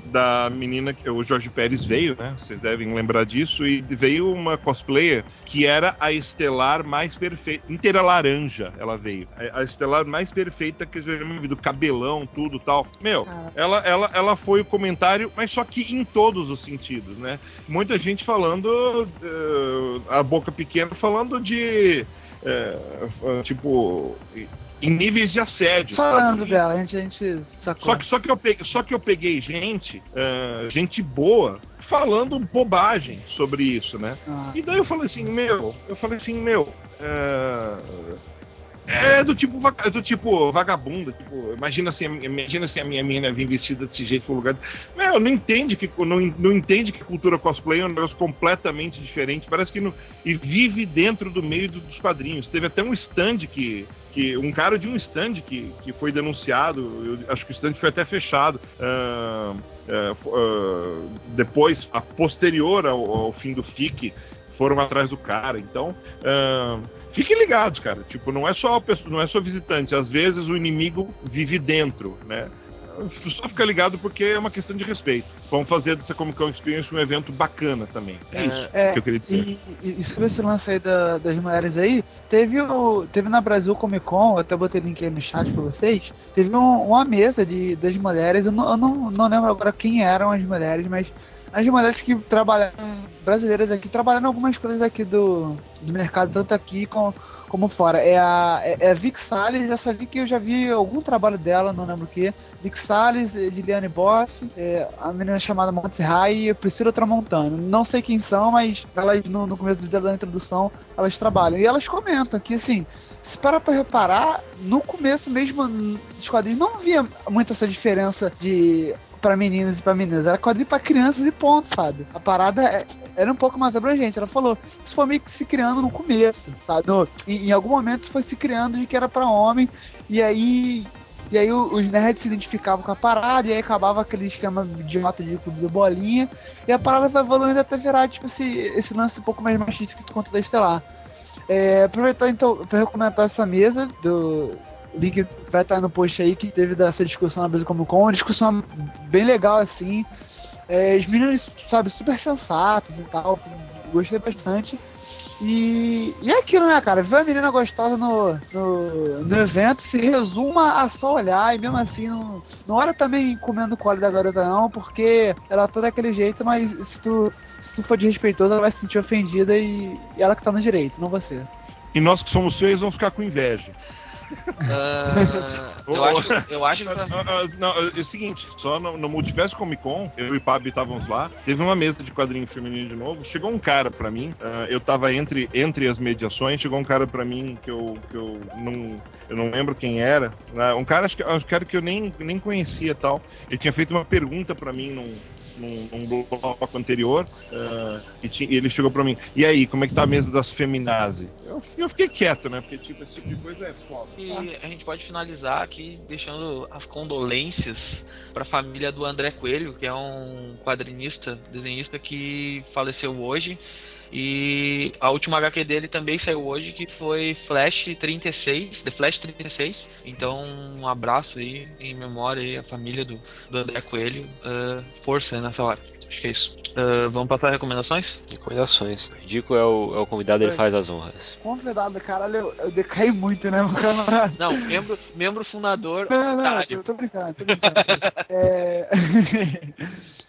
da menina que o Jorge Pérez veio, né? Vocês devem lembrar disso. E veio uma cosplayer que era a estelar mais perfeita. Inteira laranja ela veio. A estelar mais perfeita que eu já vi do cabelão, tudo tal. Meu, ah. ela, ela, ela foi o comentário, mas só que em todos os sentidos, né? Muita gente falando, uh, a boca pequena, falando de. Uh, tipo em níveis de assédio. Falando sabe? dela, a gente, a gente sacou. Só que, só que, eu, peguei, só que eu peguei gente, uh, gente boa, falando bobagem sobre isso, né? Ah. E daí eu falei assim, meu, eu falei assim, meu. Uh, É do tipo, vaga- do tipo vagabunda, tipo, imagina assim, imagina se a minha menina vir vestida desse jeito pro lugar. Meu, não entende que não, não entende que cultura cosplay é um negócio completamente diferente. Parece que não, e vive dentro do meio do- dos quadrinhos. Teve até um stand que que um cara de um stand que, que foi denunciado, eu acho que o stand foi até fechado. ah, fo- ah, depois, a posterior ao, ao fim do FIC, foram atrás do cara. Então, ah, fiquem ligados, cara. Tipo, não é só a pessoa, não é só visitante. Às vezes o inimigo vive dentro, né? Só fica ligado porque é uma questão de respeito. Vamos fazer dessa Comic Con Experience um evento bacana também. É, isso É, que eu queria dizer. E, e, e sobre esse lance aí da- das mulheres aí, teve, o, teve na Brasil Comic Con, eu até botei link aí no chat pra vocês, teve um- uma mesa de, das mulheres, eu, não, eu não, não lembro agora quem eram as mulheres, mas as mulheres que trabalharam, brasileiras aqui, trabalhando algumas coisas aqui do, do mercado, tanto aqui com, como fora. É a, é, é a Vic Salles, essa Vic eu já vi algum trabalho dela, não lembro o que. Vic Salles, Liliane Boff, é, a menina chamada Montes Rai e Priscila Tramontano. Não sei quem são, mas elas no, no começo da introdução elas trabalham. E elas comentam que assim, se parar pra reparar, no começo mesmo dos quadrinhos não via muito essa diferença de para meninos e para meninas. Era quadrinho para crianças e ponto, sabe? A parada é- era um pouco mais abrangente. Ela falou, isso foi meio que se criando no começo, sabe? No- em, em algum momento foi se criando de que era para homem, e aí. E aí os nerds se identificavam com a parada, e aí acabava aquele esquema idiota de clube do bolinha, e a parada vai evoluindo até virar, tipo, esse, esse lance um pouco mais machista que tu conta da Estelar. É, aproveitar então para recomendar essa mesa do link vai estar no post aí que teve dessa discussão na Brasil Comic Con, uma discussão bem legal assim. É, os meninos, sabe, super sensatos e tal, gostei bastante. E, e é aquilo, né, cara? Ver a menina gostosa no, no, no evento se resuma a só olhar e mesmo assim não, não olha também comendo o colo da garota, não, porque ela tá daquele jeito, mas se tu, se tu for desrespeitoso, ela vai se sentir ofendida e, e ela que tá no direito, não você. E nós que somos feios vamos ficar com inveja. Ah, eu, acho, eu acho que. pra- Ah, ah, não, é o seguinte, só no, no Multiverso Comic Con, eu e o Pab estávamos lá, teve uma mesa de quadrinho feminino de novo, chegou um cara pra mim, ah, eu tava entre, entre as mediações, chegou um cara pra mim que eu, que eu não eu não lembro quem era, né, um cara, acho que, cara que eu nem, nem conhecia e tal, ele tinha feito uma pergunta pra mim num, num, num bloco anterior, ah, e, e ele chegou pra mim, e aí, como é que tá a mesa das feminazi? Eu, eu fiquei quieto, né, porque tipo, esse tipo de coisa é foda. E a gente pode finalizar aqui deixando as condolências para a família do André Coelho, que é um quadrinista, desenhista que faleceu hoje. E a última HQ dele também saiu hoje, que foi Flash 36, The Flash 36. Então, um abraço aí em memória aí à família do, do André Coelho. Ah, força nessa hora. Acho que é isso. Ah, vamos passar recomendações? Recomendações. Ridículo é o, é o convidado, ele faz as honras. Convidado, caralho, eu, eu decaí muito, né, meu camarada? Não, membro, membro fundador. Não, não, Otário. eu tô brincando, tô brincando. é...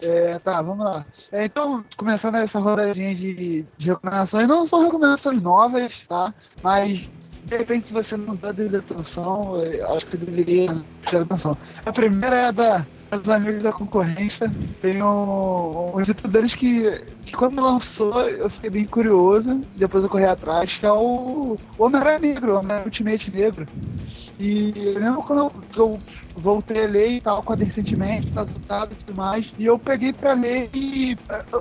é, tá, vamos lá. É, então, começando essa rodadinha de, de recomendações, não são recomendações novas, tá? Mas, de repente, se você não dá atenção, eu acho que você deveria prestar atenção. A primeira é a da dos amigos da concorrência. Tem um, um deles que, que quando lançou eu fiquei bem curioso, depois eu corri atrás, que é o o Homem-Aranha Negro, o Homem-Aranha Ultimate Negro. E eu lembro quando eu, eu voltei a ler e tal, quando recentemente, tá resultado e tudo mais, e eu peguei pra ler e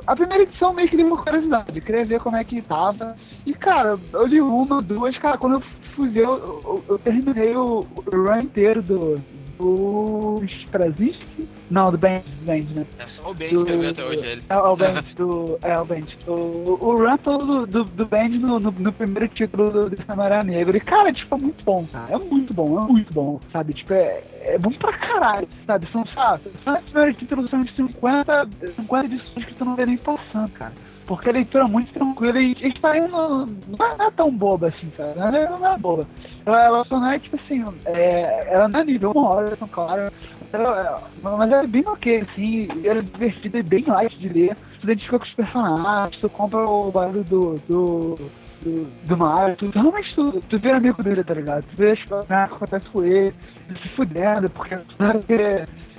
a, primeira edição meio que deu uma curiosidade, queria ver como é que tava. E cara, eu li uma, duas, cara, quando eu fui ver, eu, eu, eu terminei o, o run inteiro do, do Straczynski? Não, do Bend, do Bend, né? É só o Ben escreveu até hoje ele. É, é o Bend, do. É o Bend. O, o run todo do, do, do Bend no, no, no primeiro título do, do Samará Negro. E, cara, tipo, é muito bom, cara. É muito bom, é muito bom, sabe? Tipo, é, é bom pra caralho, sabe? São, sabe? São os primeiros títulos, são de 50, 50 edições que tu não vê nem passando, cara. Porque a leitura é muito tranquila e a história não, não é tão boba assim, cara. Ela não é boba. Ela, ela só não é, tipo assim, é, ela não é nível uma hora, tão claro. Ela, mas ela é bem ok, assim, ela é divertida e bem light de ler. Tu identifica com os personagens, tu compra o barulho do. do do, do Mario, tu, realmente tu, tu vê amigo dele, tá ligado? Tu vê as coisas que acontece com ele, ele se fudendo, porque não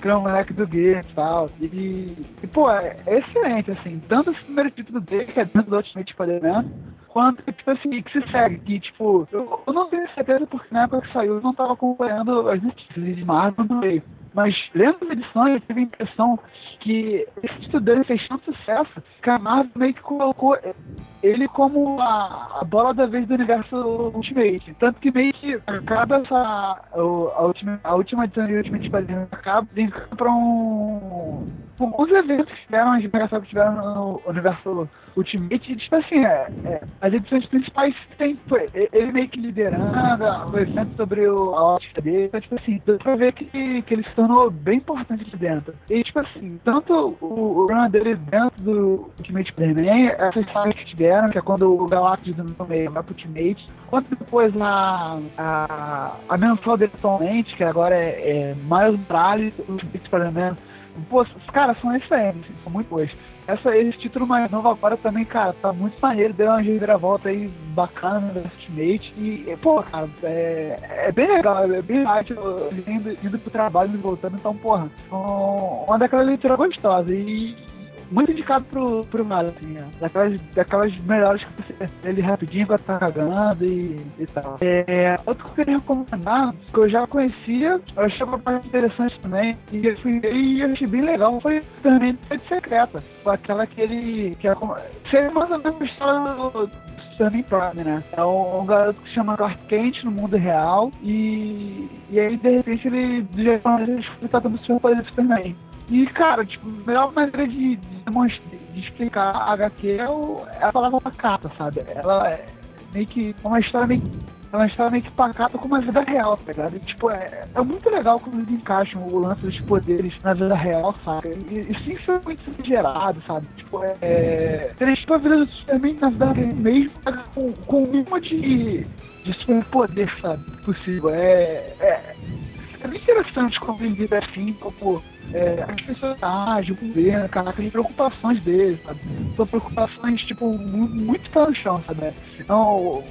que é um moleque do game e tal. E, e pô, é, é excelente, assim, tanto esse primeiro título dele, que é dentro do Ultimate Spider-Man, quanto, tipo assim, que se segue. Que, tipo, eu, eu não tenho certeza porque na época que saiu eu não tava acompanhando as notícias de Marvel no meio. Mas lendo as edições, eu tive a impressão que esse dele fez tanto sucesso que a Marvel meio que colocou ele como a, a bola da vez do universo Ultimate. Tanto que meio que acaba essa. A, última, a última edição de Ultimate Spider-Man acaba linkando pra um. Alguns eventos que tiveram, as que tiveram no universo Ultimate, tipo assim, é, é, as edições principais tem ele meio que liderando o evento sobre o, a ótica dele, então, tipo assim, dá pra ver que, que ele se tornou bem importante aqui dentro. E, tipo assim, tanto o, o run dele dentro do Ultimate Spider-Man, essas sagas que tiveram, que é quando o Galactus do meio vai pro Ultimate, quanto depois a, a, a mensal dele atualmente, que agora é, é Miles Morales, o Ultimate Spider-Man, pô, os caras são excelentes, são muito boas. Essa, esse título mais novo agora também, cara, tá muito maneiro, deu uma reviravolta aí bacana no Ultimate. E, pô, cara, é, é bem legal, é bem light, indo, indo pro trabalho e voltando, então, porra, uma daquela leitura gostosa. E, muito indicado pro, pro Mario, assim, ó. Daquelas, daquelas melhores que você ele rapidinho quando tá cagando e, e tal. É, outro que eu queria recomendar, que eu já conhecia, eu achei uma parte interessante também, e eu fui e eu achei bem legal, foi também de secreta. Aquela que ele. Que é, seria mais ou menos a história do, Superman Prime, né? É um, um, garoto que se chama Clark Kent no mundo real e, e aí de repente ele de repente ele está dando superpoder do Superman. E, cara, tipo, a melhor maneira de, de, de explicar a HQ é, o, é a palavra pacata, sabe? Ela é meio que é uma história meio é uma história meio que pacata com uma vida real, tá ligado? E, tipo, é, é muito legal como eles encaixam o lance dos poderes na vida real, sabe? E, e sim, é muito exagerado, sabe? Tipo, é. Tipo, a vida do Superman na vida real mesmo, com, com o mínimo de, de superpoder, sabe? Possível. É. é é bem interessante lida assim, como é, as pessoas agem, o governo, caraca, as preocupações dele, sabe? São preocupações, tipo, muito, muito no chão, sabe? Então,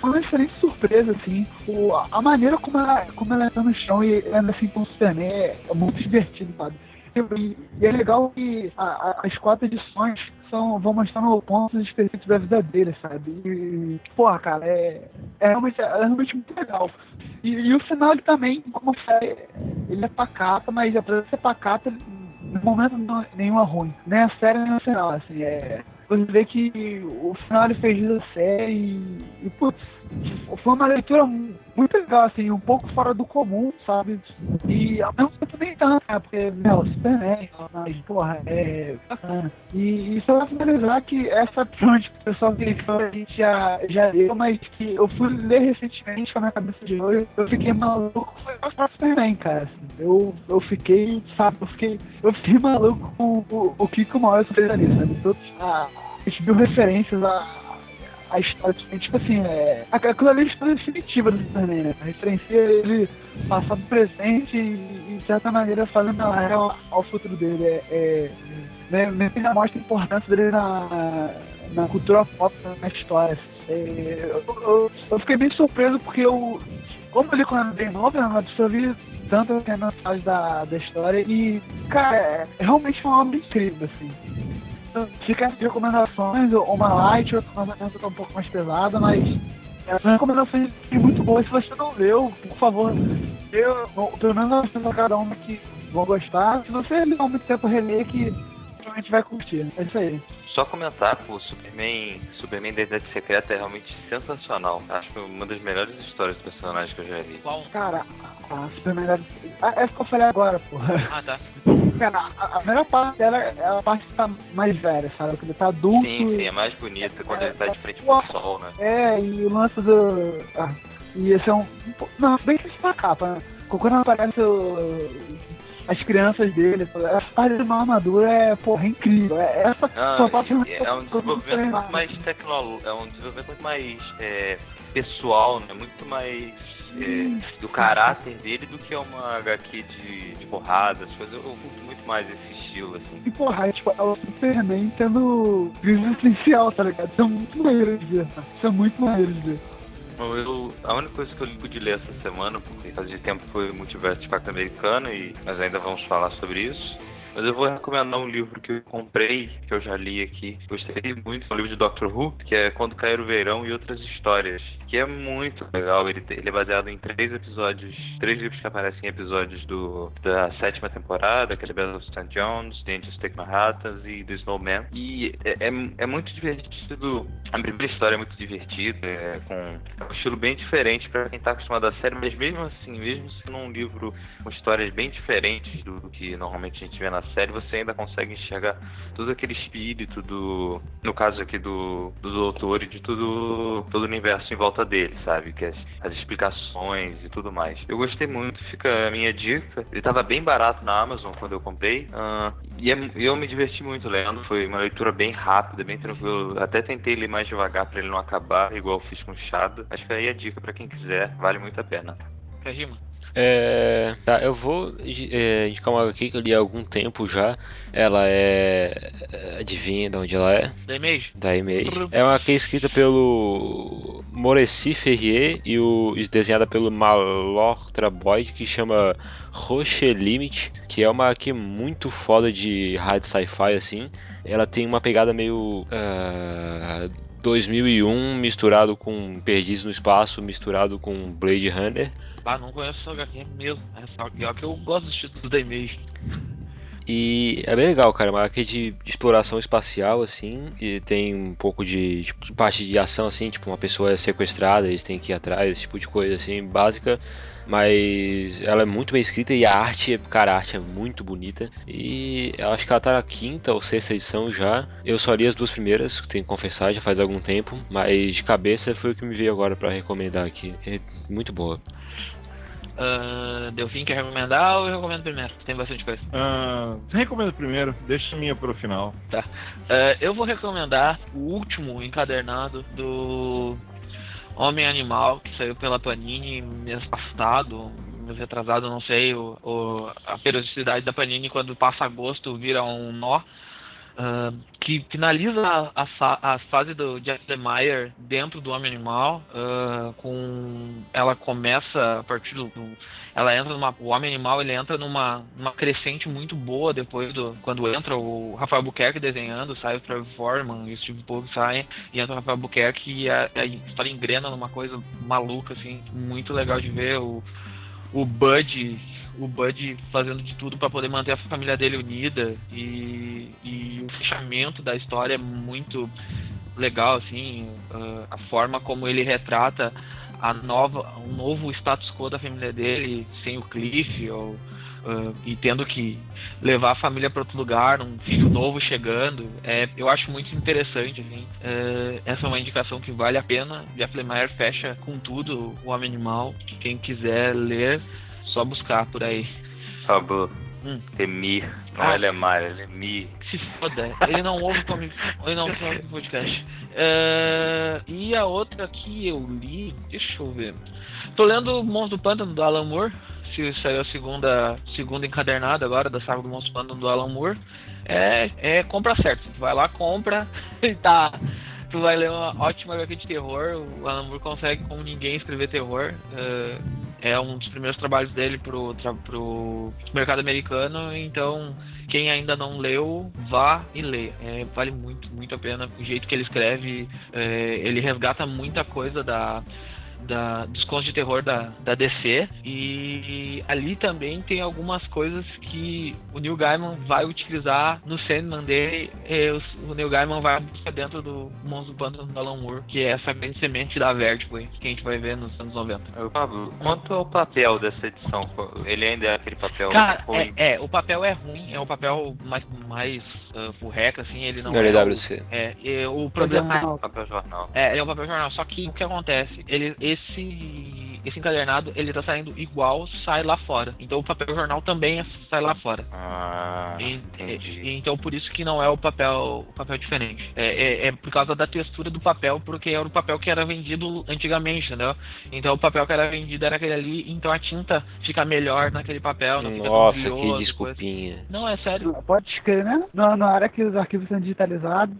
foi uma excelente surpresa, assim. O, a maneira como ela, como ela entra no chão e anda assim com o Superman é muito divertido, sabe? E, e é legal que a, a, as quatro edições são, vão mostrando pontos específicos da vida dele, sabe? E, porra, cara, é, é, realmente, é realmente muito legal. E, e o final ele também, como falei, ele é pacata, mas apesar de ser pacata, no momento não, nenhuma ruim. Nem a série nem o final, assim, é. Você vê que o final ele fez da série e, e putz, foi uma leitura muito legal, assim, um pouco fora do comum, sabe? E ao mesmo tempo nem tanto, né? Porque, meu, Superman, mas, porra, é bacana. E, só pra finalizar que essa fonte que o pessoal que a gente já, já leu, mas que eu fui ler recentemente com a minha cabeça de hoje, eu fiquei maluco, foi o Superman, cara. Assim. Eu, eu fiquei, sabe, eu fiquei, eu fiquei maluco com o, o que o Maurício fez ali, sabe? Todos, a, a gente viu referências a a história, tipo assim, é, aquilo ali é a história definitiva do Superman, né? Referencia ele passado, presente e, de certa maneira, fazendo ao, ao futuro dele. É, é, né, ainda mostra a importância dele na, na cultura pop, na história. É, eu, eu, eu, fiquei bem surpreso porque eu, como ele quando bem novo, eu não absorvi tanto é mensagem da, da história e, cara, é, realmente uma obra incrível, assim fica as recomendações, uma light, outra recomendação tá um pouco mais pesada, mas recomendação é muito boa. Se você não leu, por favor, eu, pelo menos eu cada uma que vão gostar. Se você ler muito tempo reler, que provavelmente vai curtir. É isso aí. Só comentar que o Superman, Superman Identidade Secreta é realmente sensacional. Acho que é uma das melhores histórias de personagens que eu já vi. Cara, a Superman. É que eu falei agora, porra. Ah, tá. Cara, a, a melhor parte dela é a parte que tá mais velha, sabe? Que ele tá adulto. Sim, sim, é mais bonita quando é, ele tá de frente pro sol, né? É, e o lance do. Ah, e esse é um. Não, bem que isso tá capa, né? Quando aparece o as crianças dele. Essa parte de uma armadura é, porra, incrível. É, essa ah, parte é, é um desenvolvimento muito mais tecnológico, é um desenvolvimento muito mais é, pessoal, né? Muito mais é, do caráter dele do que uma HQ de, de porrada, as coisas. Eu curto muito mais esse estilo, assim. E porra, é, tipo, é o Superman tendo crise existencial, tá ligado? Isso é muito maneiro de ver. Isso é muito maneiro de ver. Eu, a única coisa que eu pude ler essa semana, porque faz de tempo foi o Multiverso de Pacto Americano, e nós ainda vamos falar sobre isso. Mas eu vou recomendar um livro que eu comprei, que eu já li aqui. Gostei muito, é um livro de Doctor Who, que é Quando Cair o Verão e Outras Histórias. Que é muito legal. Ele, ele é baseado em três episódios, três livros que aparecem em episódios do, da sétima temporada, que é The Battle of St. John's, The Angels Take Manhattan e The Snowman. E é, é, é, muito divertido. A primeira história é muito divertida, é, com um estilo bem diferente para quem tá acostumado à série, mas mesmo assim, mesmo sendo um livro com histórias bem diferentes do que normalmente a gente vê na série, você ainda consegue enxergar todo aquele espírito do. No caso aqui do, do doutor e de tudo. todo o universo em volta dele, sabe? Que as, as explicações e tudo mais. Eu gostei muito, fica a minha dica. Ele tava bem barato na Amazon quando eu comprei. Uh, e é, eu me diverti muito lendo. Foi uma leitura bem rápida, bem tranquila. Até tentei ler mais devagar para ele não acabar, igual eu fiz com o Chado. Acho que aí a dica para quem quiser, vale muito a pena. Kajima. É, tá, eu vou é, indicar uma aqui que eu li há algum tempo já. Ela é. Adivinha de onde ela é? Da Image? Da Image. É uma que é escrita pelo Moreci Ferrier e, o, e desenhada pelo Malortra Boyd, que chama Roche Limit, que é uma aqui muito foda de hard sci-fi assim. Ela tem uma pegada meio. Uh, 2001 misturado com Perdidos no Espaço, misturado com Blade Runner. Não conheço essa HQ mesmo. Essa HQ que eu gosto dos títulos da Image. E é bem legal, cara. É uma HQ de, de, exploração espacial, assim. E tem um pouco de, tipo, de parte de ação, assim. Tipo, uma pessoa é sequestrada, eles têm que ir atrás, esse tipo de coisa, assim, básica. Mas ela é muito bem escrita e a arte, cara, a arte é muito bonita. E eu acho que ela tá na quinta ou sexta edição já. Eu só li as duas primeiras, tenho que confessar, já faz algum tempo. Mas de cabeça foi o que me veio agora para recomendar aqui. É muito boa. Uh, Delfim quer recomendar ou eu recomendo primeiro? Tem bastante coisa. Uh, recomendo primeiro, deixa a minha pro final. Tá. Uh, eu vou recomendar o último encadernado do Homem Animal, que saiu pela Panini mês passado, mês retrasado, não sei, o, o, a periodicidade da Panini quando passa agosto vira um nó. Que finaliza a, a, fase do Jeff Lemire dentro do Homem Animal, uh, com ela começa a partir do, do, ela entra numa o Homem Animal ele entra numa, numa crescente muito boa depois do quando entra o Rafael Buquerque desenhando, sai o Trevor Foreman o Steve Pugh saem e entra o Rafael Buquerque e a, a história engrena numa coisa maluca assim, muito legal de ver o o Bud o Bud fazendo de tudo para poder manter a família dele unida e, e o fechamento da história é muito legal assim uh, a forma como ele retrata a nova um novo status quo da família dele sem o Cliff ou Uh, e tendo que levar a família para outro lugar, um filho novo chegando, é, eu acho muito interessante. Assim. Uh, essa é uma indicação que vale a pena. Jeff Lemire fecha com tudo o Homem Animal. Quem quiser ler, só buscar por aí. Pablo. Hum. Emir. Não ah. é Lemar, é Lemir. Se foda. Ele não ouve como. Ele não ouve o podcast. Uh, e a outra que eu li. Deixa eu ver. Tô lendo Monstro do Pântano do Alan Moore. Se saiu a segunda, segunda encadernada agora da saga do Monstro do Pântano do Alan Moore. É, é compra certo. Tu vai lá, compra e tá tu vai ler uma ótima HQ de terror. O Alan Moore consegue, como ninguém, escrever terror. Uh, é um dos primeiros trabalhos dele pro, pro mercado americano. Então, quem ainda não leu, vá e lê. É, vale muito, muito a pena. O jeito que ele escreve, é, ele resgata muita coisa da da, dos contos de terror da, da DC. E ali também tem algumas coisas que o Neil Gaiman vai utilizar no Sandman dele. o Neil Gaiman vai buscar dentro do Monstro do Pântano do Alan Moore, que é essa grande semente da Vertigo que a gente vai ver nos anos 90. Pablo, quanto ao papel dessa edição? Ele ainda é aquele papel Cara, ruim? É, é, o papel é ruim, é um papel mais, mais uh, furreca, assim, ele não é. LWC. É, é, o problema é. Papel jornal. É, é um papel jornal, só que o que acontece? Ele, esse esse encadernado ele tá saindo igual sai lá fora. Então o papel jornal também é, sai lá fora. Ah, e, entendi. E, então por isso que não é o papel o papel diferente. É, é, é, por causa da textura do papel, porque era o papel que era vendido antigamente, entendeu? Então o papel que era vendido era aquele ali, então a tinta fica melhor naquele papel. Não Nossa, fica que desculpinha. Coisa. Não, é sério. Pode escrever, né? Na, na área que os arquivos são digitalizados,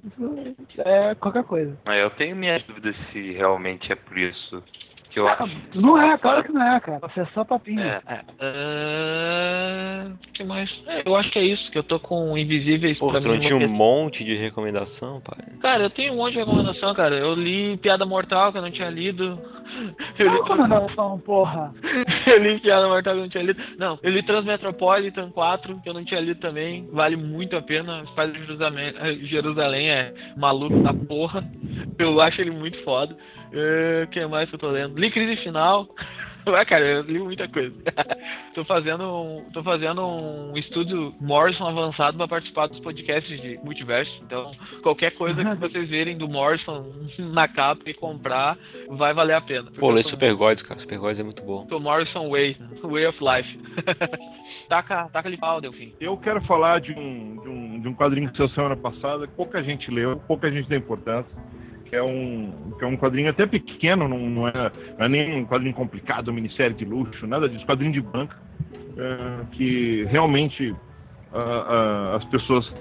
é qualquer coisa. Eu tenho minhas dúvidas se realmente é por isso Que eu acho. Não é, claro que não é, cara. Você é só papinho. É. É. ah, que mais? É, eu acho que é isso, que eu tô com Invisíveis Pô, pra tu não tinha um monte de recomendação, pai. Cara, eu tenho um monte de recomendação, cara. Eu li Piada Mortal, que eu não tinha lido. Eu li, Não, recomendação, porra. eu li Piada Mortal, que eu não tinha lido. Não, eu li Transmetropolitan 4, que eu não tinha lido também. Vale muito a pena. Os Pais de Jerusalém, Jerusalém é maluco da porra. Eu acho ele muito foda. O que mais que eu tô lendo? Li Crise Final. Ué, cara, eu li muita coisa. tô fazendo um, tô fazendo um estudo Morrison avançado para participar dos podcasts de multiverso. Então, qualquer coisa que vocês verem do Morrison na capa e comprar, vai valer a pena. Pô, lê Super Gods, cara. Super Gods é muito bom. tô Morrison Way, Way of Life. taca, taca ali pau, Delfim. Eu quero falar de um, de um, de um quadrinho que saiu semana passada, pouca gente leu, pouca gente dá importância, que é um, que é um quadrinho até pequeno, não, não, é, é nem um quadrinho complicado, minissérie de luxo, nada disso, quadrinho de banca, é, que realmente ah, ah, as pessoas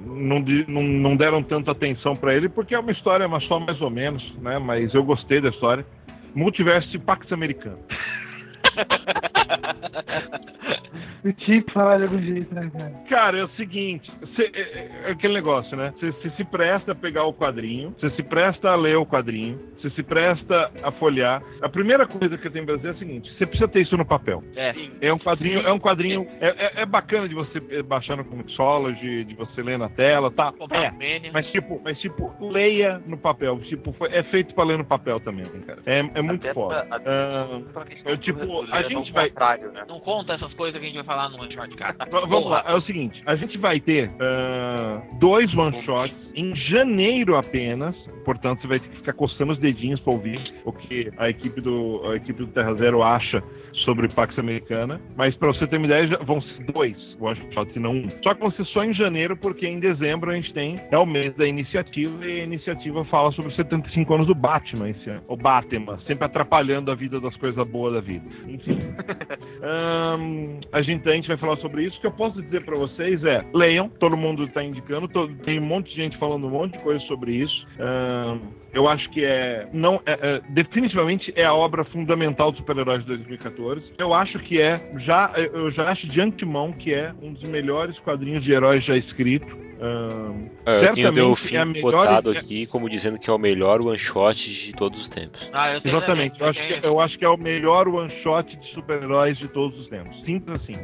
não, não, não deram tanta atenção para ele, porque é uma história mas só mais ou menos, né? mas eu gostei da história. Multiverso Pax Americano. Eu tinha que falar de algum jeito, né, cara? Cara, é o seguinte, cê- é, é- é aquele negócio, né? Você se presta a pegar o quadrinho, você se presta a ler o quadrinho, você se presta a folhear. A primeira coisa que eu tenho pra dizer é a seguinte: você precisa ter isso no papel. É. É um quadrinho, é um quadrinho, é, é- é bacana de você baixar no Comixology, de você ler na tela, tá? É. Mas tipo, mas tipo, leia no papel. Tipo, foi- é feito pra ler no papel também, cara. É, é muito Até foda. pra- até Ah, pra eu, tipo, a ler gente vai- né? Não conta essas coisas que a gente vai falar no one shot, cara. V- Vamos lá, é o seguinte: a gente vai ter ah, dois one-shots em janeiro apenas. Portanto, você vai ter que ficar coçando os dedinhos pra ouvir o que a equipe do, a equipe do Terra Zero acha sobre Pax Americana. Mas pra você ter uma ideia, vão ser dois one-shots e não um. Só que vão ser só em janeiro, porque em dezembro a gente tem é o mês da iniciativa e a iniciativa fala sobre os 75 anos do Batman esse ano. O Batman, sempre atrapalhando a vida das coisas boas da vida. Enfim. Ahn, a, gente, a gente vai falar sobre isso. O que eu posso dizer pra vocês é: leiam, todo mundo tá indicando, to- tem um monte de gente falando um monte de coisa sobre isso. Ahn, eu acho que é, não, é, é- definitivamente é a obra fundamental dos super-heróis de 2014. Eu acho que é, já, eu já acho de antemão que é um dos melhores quadrinhos de heróis já escrito. Ahn, É, eu tenho o Certamente Delfim é melhor- botado aqui como dizendo que é o melhor one shot de todos os tempos. Ah, eu Exatamente. Eu acho, que, eu acho que é o melhor one shot de super-heróis de todos os tempos. Simples assim.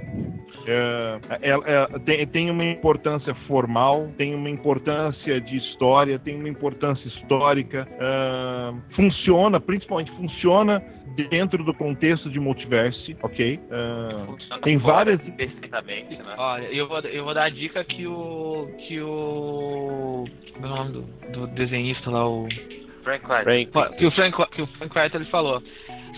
É, é- é- tem, tem uma importância formal, tem uma importância de história, tem uma importância histórica. É, funciona, principalmente funciona dentro do contexto de multiverse, ok? Funciona tem várias- Perfeitamente, né? Olha, eu vou, eu vou dar a dica que o. que o. Como é o nome do, do desenhista lá, o. Frank White. Frank, Que o Frank, que o Frank Wright ele falou.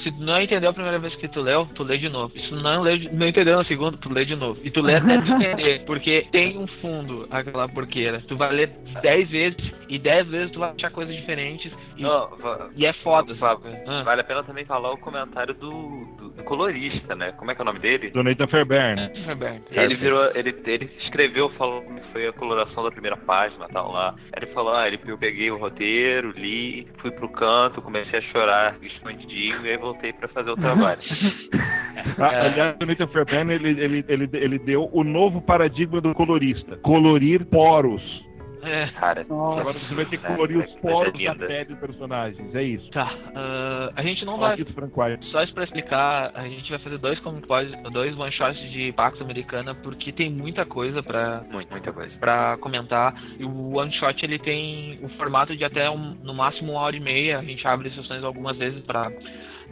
Se tu não entendeu a primeira vez que tu leu, tu lê de novo. Se tu não, lê, não entendeu na segunda, tu lê de novo. E tu lê até tu entender. Porque tem um fundo aquela porqueira. Tu vai ler 10 vezes e 10 vezes tu vai achar coisas diferentes. E, Não, e é foda. Sabe? Ah. vale a pena também falar o comentário do, do, do colorista, né? Como é que é o nome dele? do Nathan Fairbairn. Roberto. Ele virou, ele, ele escreveu, falou como foi a coloração da primeira página e tal lá. Aí ele falou, ah, ele, eu peguei o roteiro, li, fui pro canto, comecei a chorar escondidinho e aí voltei pra fazer o trabalho. Ah, É. Aliás, o Nathan Fairbairn ele, ele, ele, ele deu o novo paradigma do colorista: colorir poros. É, Cara, Nossa. Agora você vai ter que É, colorir os coisa poros da linda. pele dos personagens. É isso. tá. ah, a gente não vai. Frank White. Só isso pra explicar, a gente vai fazer dois comic dois one shots de Pax Americana, porque tem muita coisa pra, muito, muita coisa. pra comentar. E o one shot ele tem o formato de até um- no máximo uma hora e meia. A gente abre sessões algumas vezes pra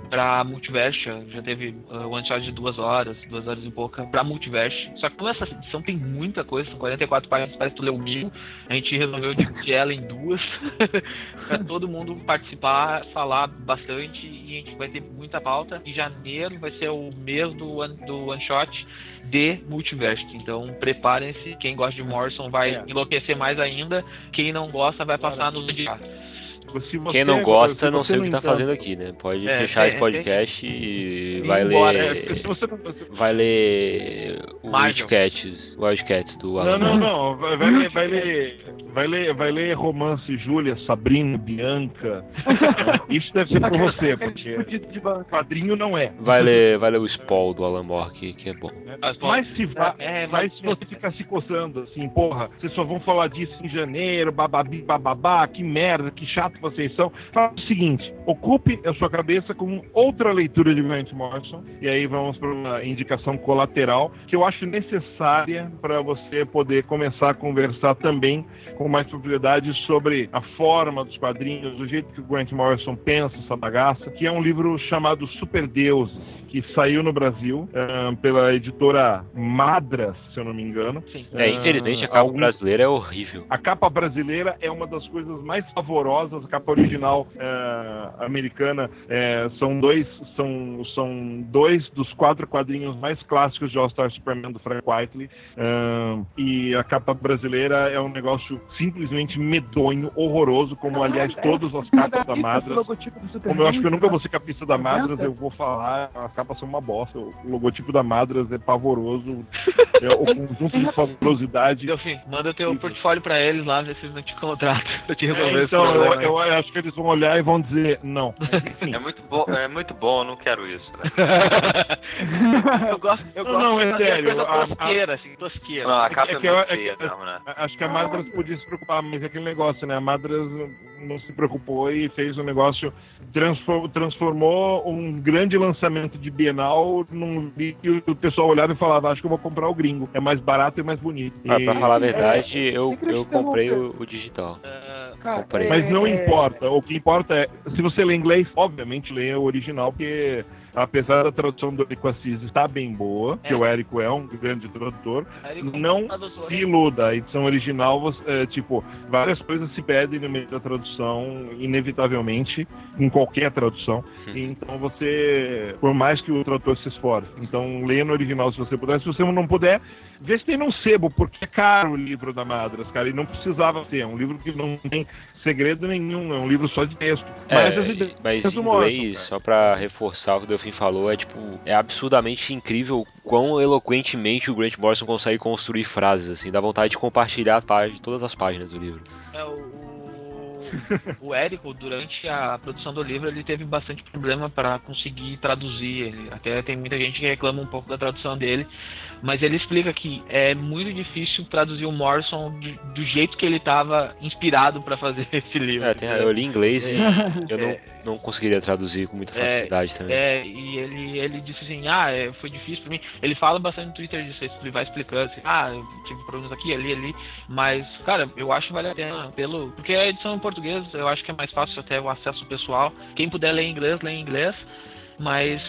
para multiverse, já teve uh, one shot de duas horas, duas horas e pouca pra multiverse. Só que como essa edição tem muita coisa, são 44 páginas, parece que tu leu mil, a gente resolveu dividir ela em duas pra todo mundo participar, falar bastante e a gente vai ter muita pauta. Em janeiro vai ser o mês do one, do one shot de multiverse. Então preparem-se, quem gosta de Morrison vai É. enlouquecer mais ainda, quem não gosta vai passar nos odiar. Você Quem não gosta, se não sei o que tá entanto, fazendo aqui, né? Pode É, fechar tem- esse podcast e ir vai. É, ler. se você não- Vai ler o. Wildcats, Wildcats do Não, Alan não, Moore. não. Vai, vai ler, vai ler, vai ler, vai ler romance Júlia, Sabrina, Bianca. Isso deve ser pra você, porque quadrinho não é. Vai ler, vai ler o Spawn do Alan Moore, que, que é bom. As Mas se, É, vai- mas se você ficar se coçando assim, porra, vocês só vão falar disso em janeiro, bababi, bababá, que merda, que chato vocês são. O seguinte: ocupe a sua cabeça com outra leitura de Grant Morrison. E aí vamos para uma indicação colateral que eu acho necessária para você poder começar a conversar também com mais propriedade sobre a forma dos quadrinhos, o jeito que o Grant Morrison pensa essa bagaça, que é um livro chamado Super Deuses, que saiu no Brasil ah, pela editora Madras, se eu não me engano. Sim. É, Ah, infelizmente a capa algum- brasileira é horrível. A capa brasileira é uma das coisas mais favorosas. A capa original eh, americana eh, são dois são, são dois dos quatro quadrinhos mais clássicos de All Star Superman do Frank Whiteley. E a capa brasileira é um negócio simplesmente medonho, horroroso, como aliás todas as capas da Madras. Como eu acho que eu nunca vou ser capista da Madras, eu vou falar, as capas são uma bosta. O logotipo da Madras é pavoroso. É, o conjunto de favorosidade Delfim, manda teu portfólio pra eles lá, ver se eles não te contratam pra te resolver É, esse então, eu, eu acho que eles vão olhar e vão dizer não. Enfim. É muito bom, é muito bom, eu não quero isso. Né? eu gosto, eu Não, gosto não, é sério, coisa a- a- tosqueira, assim, tosqueira. Não, a É capa é é, que eu- é que- feia mesmo, né? Acho que a Madras podia se preocupar, mas é aquele negócio, né? A Madras não se preocupou e fez um negócio, transfor- transformou um grande lançamento de Bienal num livro que o pessoal olhava e falava, acho que eu vou comprar o gringo, é mais barato e mais bonito. Ah, E- pra falar a verdade, eu, eu eu comprei o, o digital. Cara, Comprei. Mas não é- importa. O que importa é, se você lê inglês, obviamente lê o original, porque apesar da tradução do Érico Assis estar bem boa, que É. o Érico é um grande tradutor, ele não se iluda. A edição original, você- é, tipo, várias coisas se pedem no meio da tradução, inevitavelmente, em qualquer tradução. Hum. Então você, por mais que o tradutor se esforce, então lê no original se você puder. Se você não puder, vê se tem num sebo, porque é caro o livro da Madras, cara, e não precisava ser. É um livro que não tem segredo nenhum, é um livro só de texto. É, mas em inglês, cara. só pra reforçar o que o Delfim falou, é tipo, é absurdamente incrível quão eloquentemente o Grant Morrison consegue construir frases, assim, dá vontade de compartilhar a página, todas as páginas do livro. É, o, o Érico, durante a produção do livro, ele teve bastante problema para conseguir traduzir. Ele, até tem muita gente que reclama um pouco da tradução dele, mas ele explica que é muito difícil traduzir o Morrison do, do jeito que ele estava inspirado para fazer esse livro. É, tem, eu li inglês e eu não, É. não conseguiria traduzir com muita É, facilidade também. É, e ele, ele disse assim, ah, é, foi difícil pra mim. Ele fala bastante no Twitter disso, ele vai explicando assim, ah, eu tive problemas aqui, ali, ali. Mas, cara, eu acho que vale a pena pelo. Porque a edição em português eu acho que é mais fácil até o acesso pessoal. Quem puder ler em inglês, lê em inglês. Mas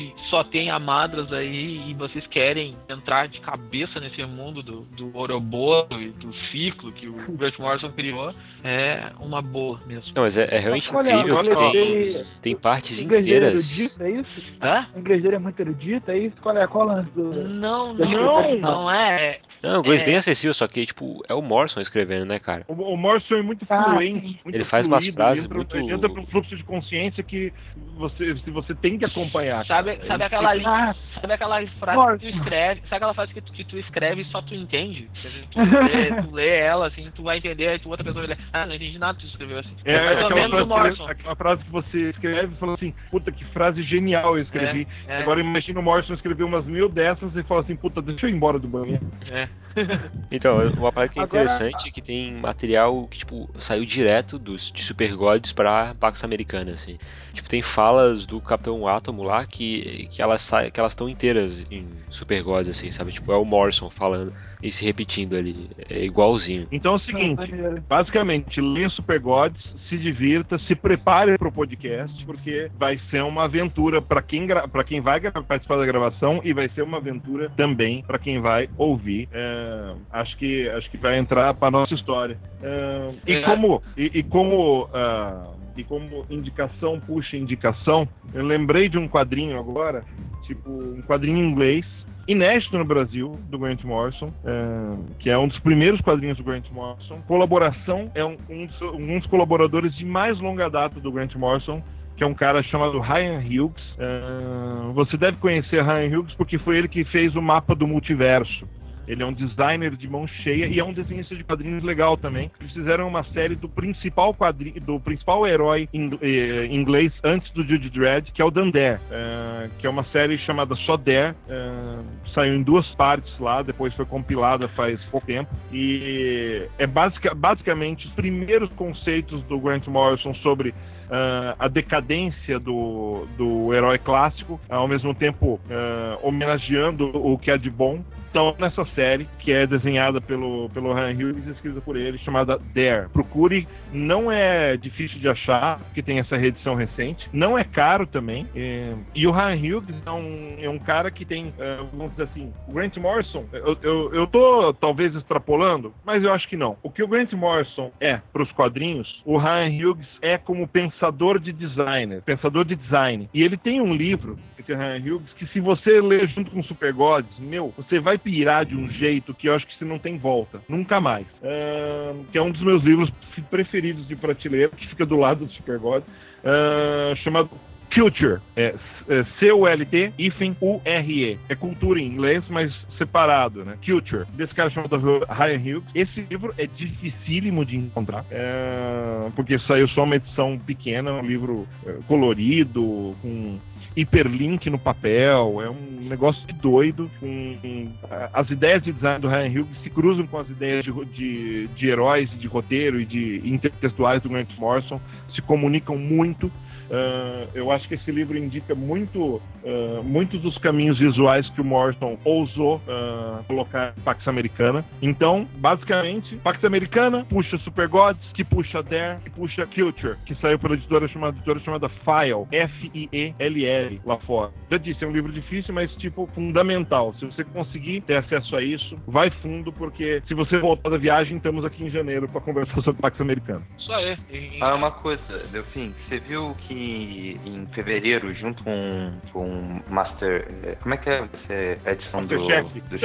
se só tem a Madras aí e vocês querem entrar de cabeça nesse mundo do, do Ouroboros e do ciclo que o Grant Morrison criou, é uma boa mesmo. Não, mas é, é realmente Olha, incrível olha, que tem, ele- tem partes O inglês dele é inteiras. erudito, é isso? Hã? O inglês dele é muito erudito, é isso? Qual é, o lance do... Não, não, não é. Não, inglês É. bem acessível, só que, tipo, é o Morrison escrevendo, né, cara? O, o Morrison é muito Ah, fluente. muito Ele faz umas fluido, frases ele entra, muito- Ele entra pra um fluxo de consciência que você, se você tem que acompanhar. Sabe, cara. sabe aquela Ah, sabe aquela frase Morrison. que tu escreve, sabe aquela frase que tu, que tu escreve e só tu entende? Quer dizer, tu, lê, tu lê ela assim, tu vai entender, aí tu outra pessoa vai ler, ah, não entendi nada que tu escreveu assim. É, Mas ou aquela, menos frase do que, Morrison. aquela frase que você escreve e fala assim, puta, que frase genial eu escrevi. É, é. Agora imagina o Morrison escrever umas mil dessas e fala assim, puta, deixa eu ir embora do banheiro. É. Então, uma parada que é Agora- interessante é que tem material que, tipo, saiu direto dos, de Super Gods pra Pax Americana, assim. Tipo, tem falas do Capitão Átomo lá que, que elas sa- que elas estão inteiras em Super Gods, assim, sabe? Tipo, é o Morrison falando e se repetindo ali. É igualzinho. Então é o seguinte, basicamente, lê Super Gods, se divirta, se prepare pro podcast, porque vai ser uma aventura para quem, gra- pra quem vai participar da gravação e vai ser uma aventura também para quem vai ouvir. É, acho, que, acho que vai entrar para nossa história. É, e, É. como, e, e como. ah, e como indicação puxa indicação, eu lembrei de um quadrinho agora, tipo, um quadrinho em inglês, inédito no Brasil, do Grant Morrison, é, que é um dos primeiros quadrinhos do Grant Morrison. Colaboração é um, um, dos, um dos colaboradores de mais longa data do Grant Morrison, que é um cara chamado Ryan Hughes. Uh, você deve conhecer Ryan Hughes porque foi ele que fez o mapa do multiverso. Ele é um designer de mão cheia e é um desenhista de quadrinhos legal também. Eles fizeram uma série do principal quadrinho, do principal herói eh, inglês antes do Jude Dredd, que é o Dandare, uh, que é uma série chamada só Dare. Uh, saiu em duas partes lá, depois foi compilada faz pouco tempo. E é basic, basicamente os primeiros conceitos do Grant Morrison sobre uh, a decadência do, do herói clássico, ao mesmo tempo uh, homenageando o que é de bom. Então, nessa série, que é desenhada pelo, pelo Ryan Hughes e escrita por ele, chamada Dare. Procure, não é difícil de achar, porque tem essa reedição recente. Não é caro também. E, e o Ryan Hughes é um, é um cara que tem, uh, vamos dizer assim, o Grant Morrison, eu, eu, eu tô talvez extrapolando, mas eu acho que não. O que o Grant Morrison é para os quadrinhos, o Ryan Hughes é como pensador de designer, pensador de design. E ele tem um livro, esse Ryan Hughes, que se você ler junto com Super Gods, meu, você vai pirar de um jeito que eu acho que você não tem volta. Nunca mais. Uh, que é um dos meus livros preferidos de prateleira, que fica do lado do Super Gods, uh, chamado Culture, é, é C-U-L-T, hífen U-R-E. É cultura em inglês, mas separado, né? Culture, desse cara chamado Ryan Hughes. Esse livro é dificílimo de encontrar, é, porque saiu só uma edição pequena, um livro é, colorido, com hiperlink no papel, é um negócio doido. Com, com, as ideias de design do Ryan Hughes se cruzam com as ideias de, de, de heróis, de roteiro e de intertextuais do Grant Morrison, se comunicam muito. Uh, eu acho que esse livro indica muito, uh, muitos dos caminhos visuais que o Morrison ousou uh, colocar em Pax Americana. Então, basicamente, Pax Americana puxa Super Gods, que puxa Dare, que puxa Culture, que saiu pela editora chamada, editora chamada File, F-I-E-L-L, lá fora. Já disse, é um livro difícil, mas, tipo, fundamental. Se você conseguir ter acesso a isso, vai fundo, porque se você voltar da viagem, estamos aqui em janeiro para conversar sobre Pax Americana. Isso aí. Ah, uma coisa, Delfim, você viu que em fevereiro, junto com, com Master. Eh, como é que é essa edição Master do. Chef. Dos,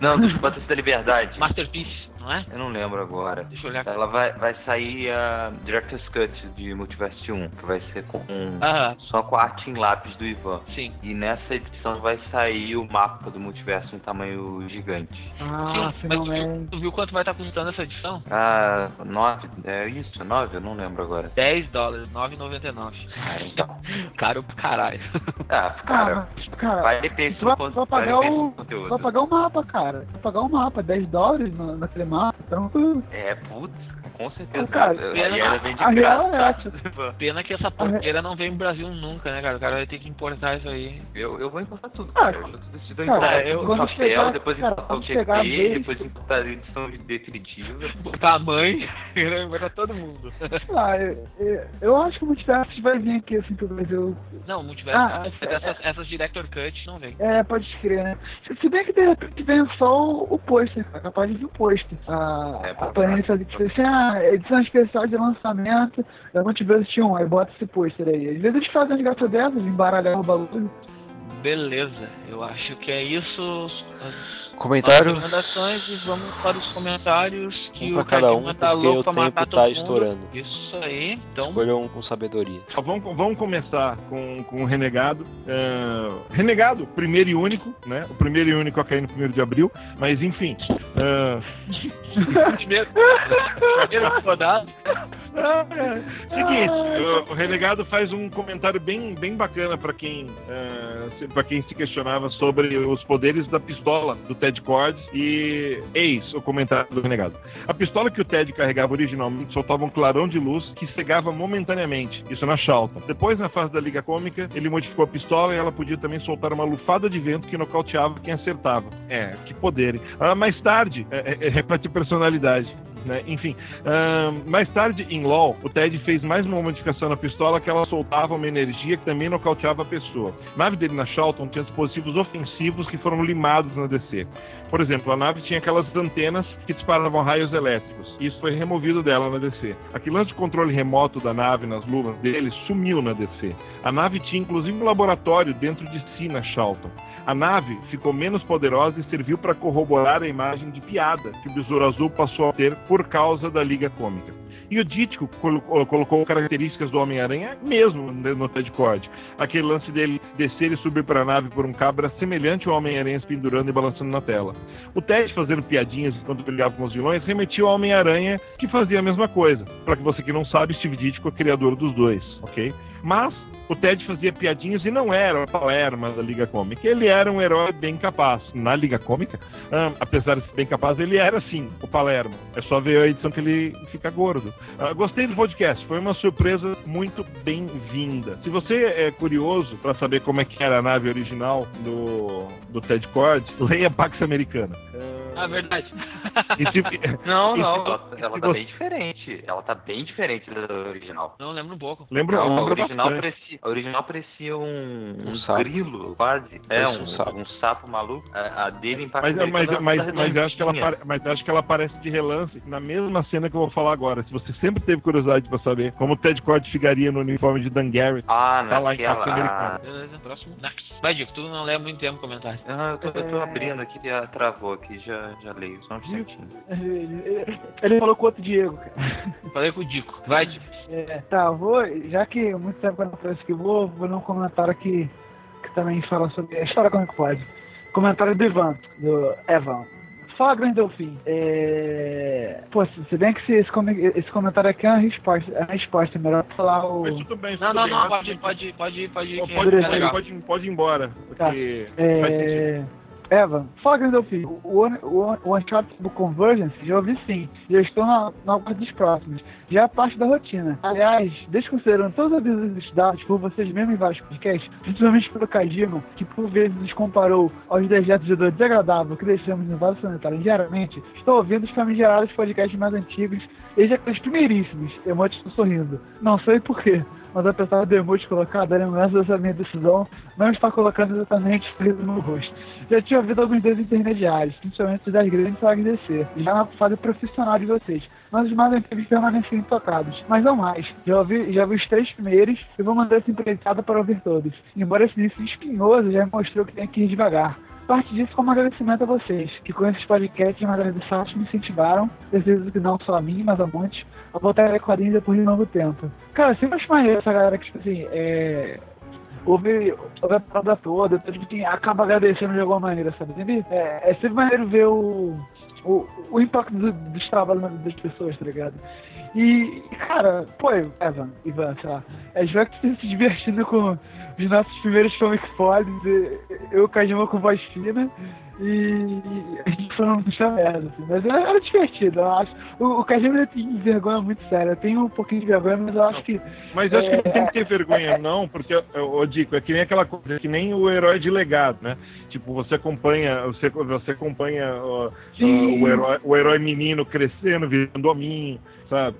não, dos Bandas da Liberdade. Masterpiece, não é? Eu não lembro agora. Deixa eu olhar aqui. Ela vai, vai sair a Director's Cut de Multiverse 1, que vai ser com Aham, só com a arte em lápis do Ivan. sim. E nessa edição vai sair o mapa do multiverso em tamanho gigante. Ah, Sim, mas tu, finalmente. tu viu quanto vai estar custando essa edição? Ah, 9, é isso? 9? Eu não lembro agora. 10 dólares, 9,99. Ah, então. Caro pra caralho. Ah, cara, Ah, mas, cara, vale pensa tu vai, no tu vai pagar o. conteúdo. vai pagar o mapa, cara. Vai pagar o mapa, 10 dólares na- naquele Então, tu- É, putz, com certeza. Cara, e ela vem de a real é Pena que essa porqueira não vem no Brasil nunca, né, cara? O cara vai ter que importar isso aí. Eu, eu vou importar tudo, Ah, cara. Eu já tô decidido a cara, importar eu- no papel, depois cara, importar o a vez- depois importar a edição definitiva. Tamanho, vai pra todo mundo. Ah, eu, eu, eu acho que o multiverso vai vir aqui assim pro Brasil. Não, multiverso, Ah, essas, essas Director Cut não vem. É, pode crer, né? Se- Se bem que de repente vem só o, o pôster, é capaz de vir o pôster. A, É, a ser. faz tipo assim, ah, edição especial de lançamento da Multiverse 1, aí bota esse pôster aí. Às vezes eles fazem um gato dessas, embaralhar o bagulho. Beleza, eu acho que é isso. Comentário. recomendações e vamos para os comentários que Um pra o cada um, porque louco o tempo matar tá todo mundo. estourando. Isso aí, então. Escolham com sabedoria. Ó, Vamos, vamos começar com, com o Renegado. É, Renegado, primeiro e único, né? O primeiro e único a cair no primeiro de abril. Mas enfim. é, Primeiro, primeiro rodado. Seguinte, o, Renegado faz um comentário bem, bem bacana para quem, é, para quem se questionava sobre os poderes da pistola do Ted Cord e eis o comentário do Renegado. A pistola que o Ted carregava originalmente soltava um clarão de luz que cegava momentaneamente, isso na Chalta. Depois, na fase da Liga Cômica, ele modificou a pistola e ela podia também soltar uma lufada de vento que nocauteava quem acertava. É, que poder. Ah, mais tarde, é, é, repete personalidade. Né? Enfim, mais tarde em LoL, o Ted fez mais uma modificação na pistola que ela soltava uma energia que também nocauteava a pessoa. A nave dele na Charlton tinha dispositivos ofensivos que foram limados na DC. Por exemplo, a nave tinha aquelas antenas que disparavam raios elétricos. Isso foi removido dela na DC. Aquele lance de controle remoto da nave nas luvas dele sumiu na DC. A nave tinha inclusive um laboratório dentro de si na Charlton. A nave ficou menos poderosa e serviu para corroborar a imagem de piada que o Besouro Azul passou a ter por causa da Liga Cômica. E o Dítico colo- colocou características do Homem-Aranha mesmo no Ted Cord. Aquele lance dele descer e subir para a nave por um cabo era semelhante ao Homem-Aranha se pendurando e balançando na tela. O Ted fazendo piadinhas enquanto brigava com os vilões remetia ao Homem-Aranha que fazia a mesma coisa. Para que você que não sabe, Steve Ditko é criador dos dois, ok? Mas o Ted fazia piadinhas e não era o Palerma da Liga Cômica. Ele era um herói bem capaz. Na Liga Cômica, apesar de ser bem capaz, ele era sim o Palermo. É só ver a edição que ele fica gordo. Ah, gostei do podcast, foi uma surpresa muito bem-vinda. Se você é curioso para saber como é que era a nave original do, do Ted Cord, leia Pax Americana. Ah, verdade. E se- Não, E não, se- ela, ela se tá você- bem diferente. Ela tá bem diferente da original. Não, lembro um pouco. lembra, Não, a lembra original, bastante. parecia, a original parecia um, Um um sapo. grilo, quase. É, um, um sapo. um sapo maluco. A, a dele em Mas, mas, mas, mas, tá acho que ela, apare- mas acho que ela aparece de relance na mesma cena que eu vou falar agora. Se você sempre teve curiosidade pra saber como o Ted Cord ficaria no uniforme de Dan Garrett, Ah, Tá lá em. Pax Americana. Beleza, próximo. Next. Vai, Dico, tu não leva muito tempo comentário. Ah, eu tô, eu tô É. abrindo aqui, já travou aqui, já, já leio, só um instantinho. Ele, ele falou com o outro Diego, cara. Falei com o Dico. Vai, Dico. É, tá, vou, já que muito tempo que eu não trouxe aqui, vou, vou ler um comentário que, que também fala sobre a história como é que pode. Comentário do Ivan, do Evan. Fala, Grande Delfim. É... Pô, se bem que esse, esse, come- esse comentário aqui é uma resposta, é uma resposta, é melhor falar o... Mas tudo bem, Não, tudo não, bem, não, pode, pode, pode, pode. Que pode, é pode, pode, pode ir embora, porque faz sentido. Eva, fala Gandalfim, o, o, o, o Uncharted do Convergence já ouvi sim, já estou na, na aguardo dos próximos, já é parte da rotina. Aliás, desconsiderando todos os avisos dados por vocês mesmos em vários podcasts, principalmente pelo Kajima, que por vezes nos comparou aos dejetos de dor desagradável que deixamos no vaso sanitário diariamente, estou ouvindo os famigerados podcasts mais antigos e já aqueles primeiríssimos, emotes do sorrindo. Não sei porquê, mas apesar do emote colocado, a lembrança dessa minha decisão não está colocando exatamente sorriso no rosto. Já tinha ouvido alguns deles intermediários, principalmente das grandes agradecer, já na fase profissional de vocês. Mas os mais antigos permaneciam intocados. Mas não mais. Já ouvi, já vi os três primeiros e vou mandar essa empreitada para ouvir todos. Embora esse início espinhoso já mostrou que tem que ir devagar. Parte disso como agradecimento a vocês, que com esses podcasts e Magalhães Saltos me incentivaram, preciso que não só a mim, mas a muitos, a voltar a quadrinhos depois de um novo tempo. Cara, sempre acho maneiro essa galera que, tipo assim, é ouve, ouve a parada toda, tipo, assim, acaba agradecendo de alguma maneira, sabe? É, é sempre maneiro ver o, o, o impacto do- dos trabalhos das pessoas, tá ligado? E, cara, pô, Evan, Ivan, sei lá, é já que você se divertindo com os nossos primeiros comic pods, eu e o Kajima com voz fina, e a gente falando muita merda, assim, mas era, era divertido, eu acho. O, o Kajima tem vergonha muito séria, eu tenho um pouquinho de vergonha, mas eu acho que Mas eu acho que não É, tem que ter vergonha, não, porque, ô Dico, é que nem aquela coisa, é que nem o herói de legado, né? Tipo, você acompanha, você, você acompanha ó, Sim. ó, o, herói, o herói menino crescendo, virando hominho, sabe?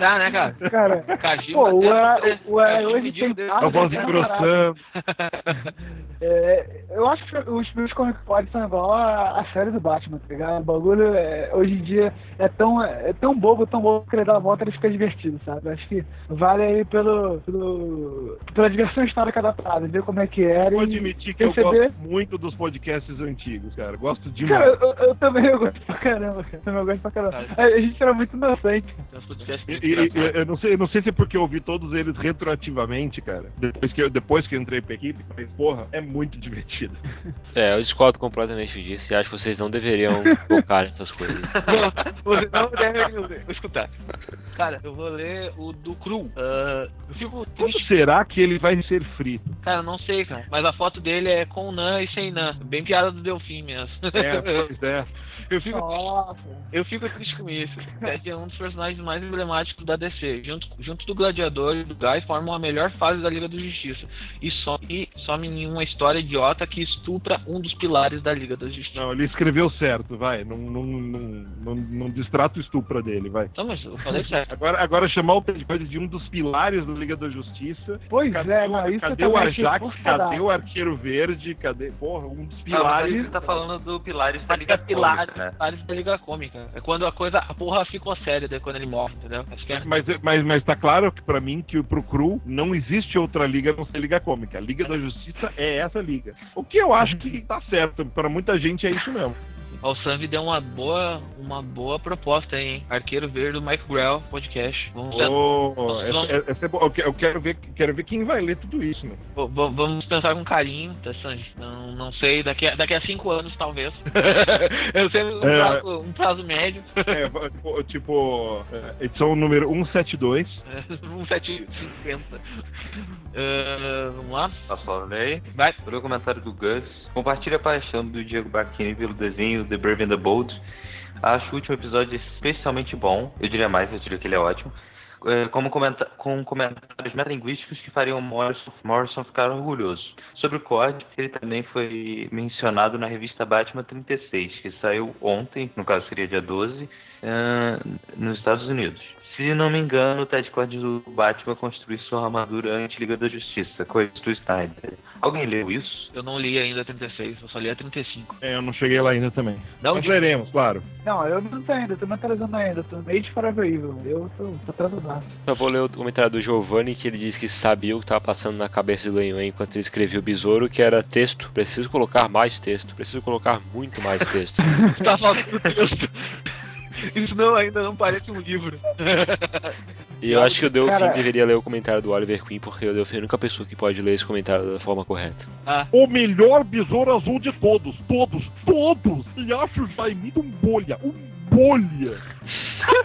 Tá, né, cara? Cara, Kajima pô, o, até- o, hoje tem. A voz engrossando. É, eu acho que os meus pods são igual a, a série do Batman, tá ligado? O bagulho é, hoje em dia é tão, é tão bobo, tão bobo que ele dá a volta e ele fica divertido, sabe? Eu acho que vale aí pelo, pelo, pela diversão histórica da parada, ver como é que era e admitir que eu perceber. gosto muito dos podcasts antigos, cara. Gosto Cara, demais. eu, eu também eu gosto pra caramba, cara. Eu também gosto pra caramba. A, a gente era muito inocente. Tem uns podcasts E- muito e- e- engraçados. eu, não sei, eu não sei se é porque eu ouvi todos eles retroativamente, cara. Depois que eu, depois que eu entrei pra equipe, mas porra, é muito divertido. É, eu discordo completamente disso e acho que vocês não deveriam focar nessas coisas. Você não deve ler. Vou escutar. Cara, eu vou ler o do Cru. Ah, eu fico Quando triste. será que ele vai ser frito? Cara, eu não sei, cara. Mas a foto dele é com Nan e sem Nan. Bem piada do Delfim mesmo. É, pois é. eu, fico, Nossa. eu fico triste com isso. Ted é um dos personagens mais emblemáticos da DC. Junto, junto do Gladiador e do Guy, formam a melhor fase da Liga da Justiça. E, só, e some em uma história idiota que estupra um dos pilares da Liga da Justiça. Não, ele escreveu certo, vai. Não, não, não, não, não distrata o estupro dele, vai. Então, mas eu falei certo. Agora, agora chamar o Ted de um dos pilares da Liga da Justiça. Pois Cadê, é, o- não, isso cadê o forçadaço. Cadê o Verde? Cadê, porra, um dos pilares. você tá falando do Pilares da Liga pilares, Cômica, né? pilares da Liga Cômica. É quando a coisa, a porra ficou séria, daí quando ele morre, entendeu? É. Mas, mas, mas tá claro que pra mim que pro Cru não existe outra liga a não ser Liga Cômica. A Liga da Justiça é essa liga. O que eu acho que tá certo. Pra muita gente é isso mesmo. O Sanvi deu uma boa, uma boa proposta aí, hein? Arqueiro Verde do Mike Grell podcast. Vamos, Oh, essa- essa- essa é boa. eu que- eu quero ver, quero ver quem vai ler tudo isso, né? vamos pensar com carinho, tá, Sanji? Não, não sei, daqui a, daqui a cinco anos, talvez. Eu sei um, É. prazo, um prazo médio. É, tipo, tipo, é, edição número 172. um 750. Ah, vamos lá? Posso ler? Vai. Sobre o comentário do Gus. Compartilha a paixão do Diego Bacchini pelo desenho The Brave and the Bold. Acho o último episódio especialmente bom. Eu diria mais, eu diria que ele é ótimo. É, Como comenta com comentários metalinguísticos que fariam Morrison, Morrison ficar orgulhoso. Sobre o Cord, ele também foi mencionado na revista Batman 36, que saiu ontem, no caso seria dia 12, ah, nos Estados Unidos. Se não me engano, o Ted Cord do Batman construiu sua armadura anti-Liga da Justiça, coisa do Snyder. Alguém leu isso? Eu não li ainda a 36, eu só li a 35. É, eu não cheguei lá ainda também. Um Nós dia. leremos, claro. Não, eu não tô ainda, tô mentalizando ainda, tô meio de Forever Evil. Eu tô, tô atrasado. Eu vou ler o comentário do Giovanni que ele disse que sabia o que estava passando na cabeça do Lenhuen enquanto ele escrevia o besouro, que era texto. Preciso colocar mais texto. Preciso colocar muito mais texto. Tá faltando texto. Isso não, ainda não parece um livro. E eu acho que o Delfim Cara- deveria ler o comentário do Oliver Queen, porque o Delfim é a única pessoa que pode ler esse comentário da forma correta. Ah, O melhor besouro azul de todos. Todos. Todos. E acho o Jaime um bolha. Um bolha.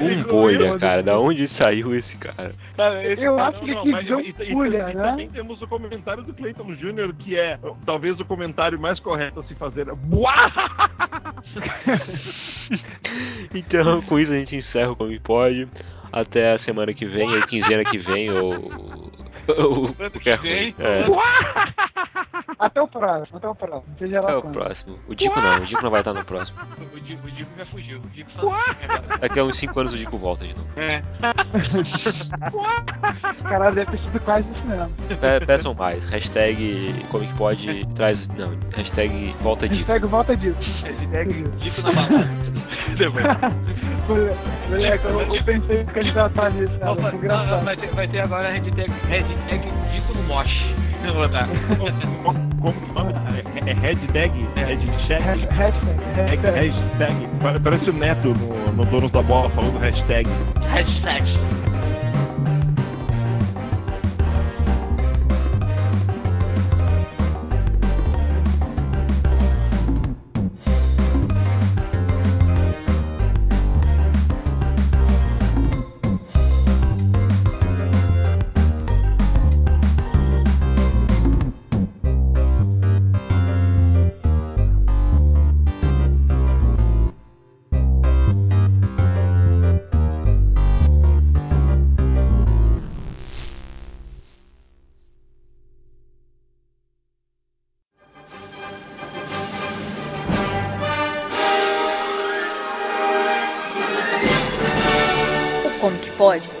Um bolha, cara. Da onde saiu esse cara? cara, esse Eu cara- acho que Não, e- e- um pulha, e né? também temos o comentário do Clayton Jr., que é talvez o comentário mais correto a se fazer. Então, com isso a gente encerra o Como Pode. Até a semana que vem, ou quinzena que vem, ou. Ou qualquer vem. coisa. É, Até o próximo, até o próximo. Seja lá é o quando. próximo. O Dico não, o Dico não vai estar no próximo. O Dico, o Dico já fugiu. O Dico só. Daqui a uns 5 anos o Dico volta de novo. É. Caralho, deve ter sido quase isso mesmo. Pe- Peçam mais. Hashtag Comic Pod traz. Não, hashtag volta Dico. Hashtag volta disso. Hashtag Dico na balada. Moleque, eu, eu pensei que a gente tava nisso, cara. Opa, Foi não, engraçado. vai, ter, vai ter agora a hashtag, hashtag Dico no Mosh. Como que nome? É, é hashtag? Hashtag? Hashtag, hashtag. Hashtag. Pa- Parece o Neto no, no Donos da Bola falando hashtag. Hashtag.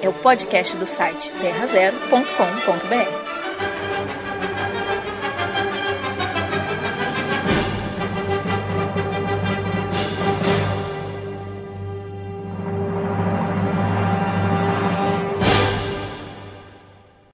É o podcast do site terrazero.com.br.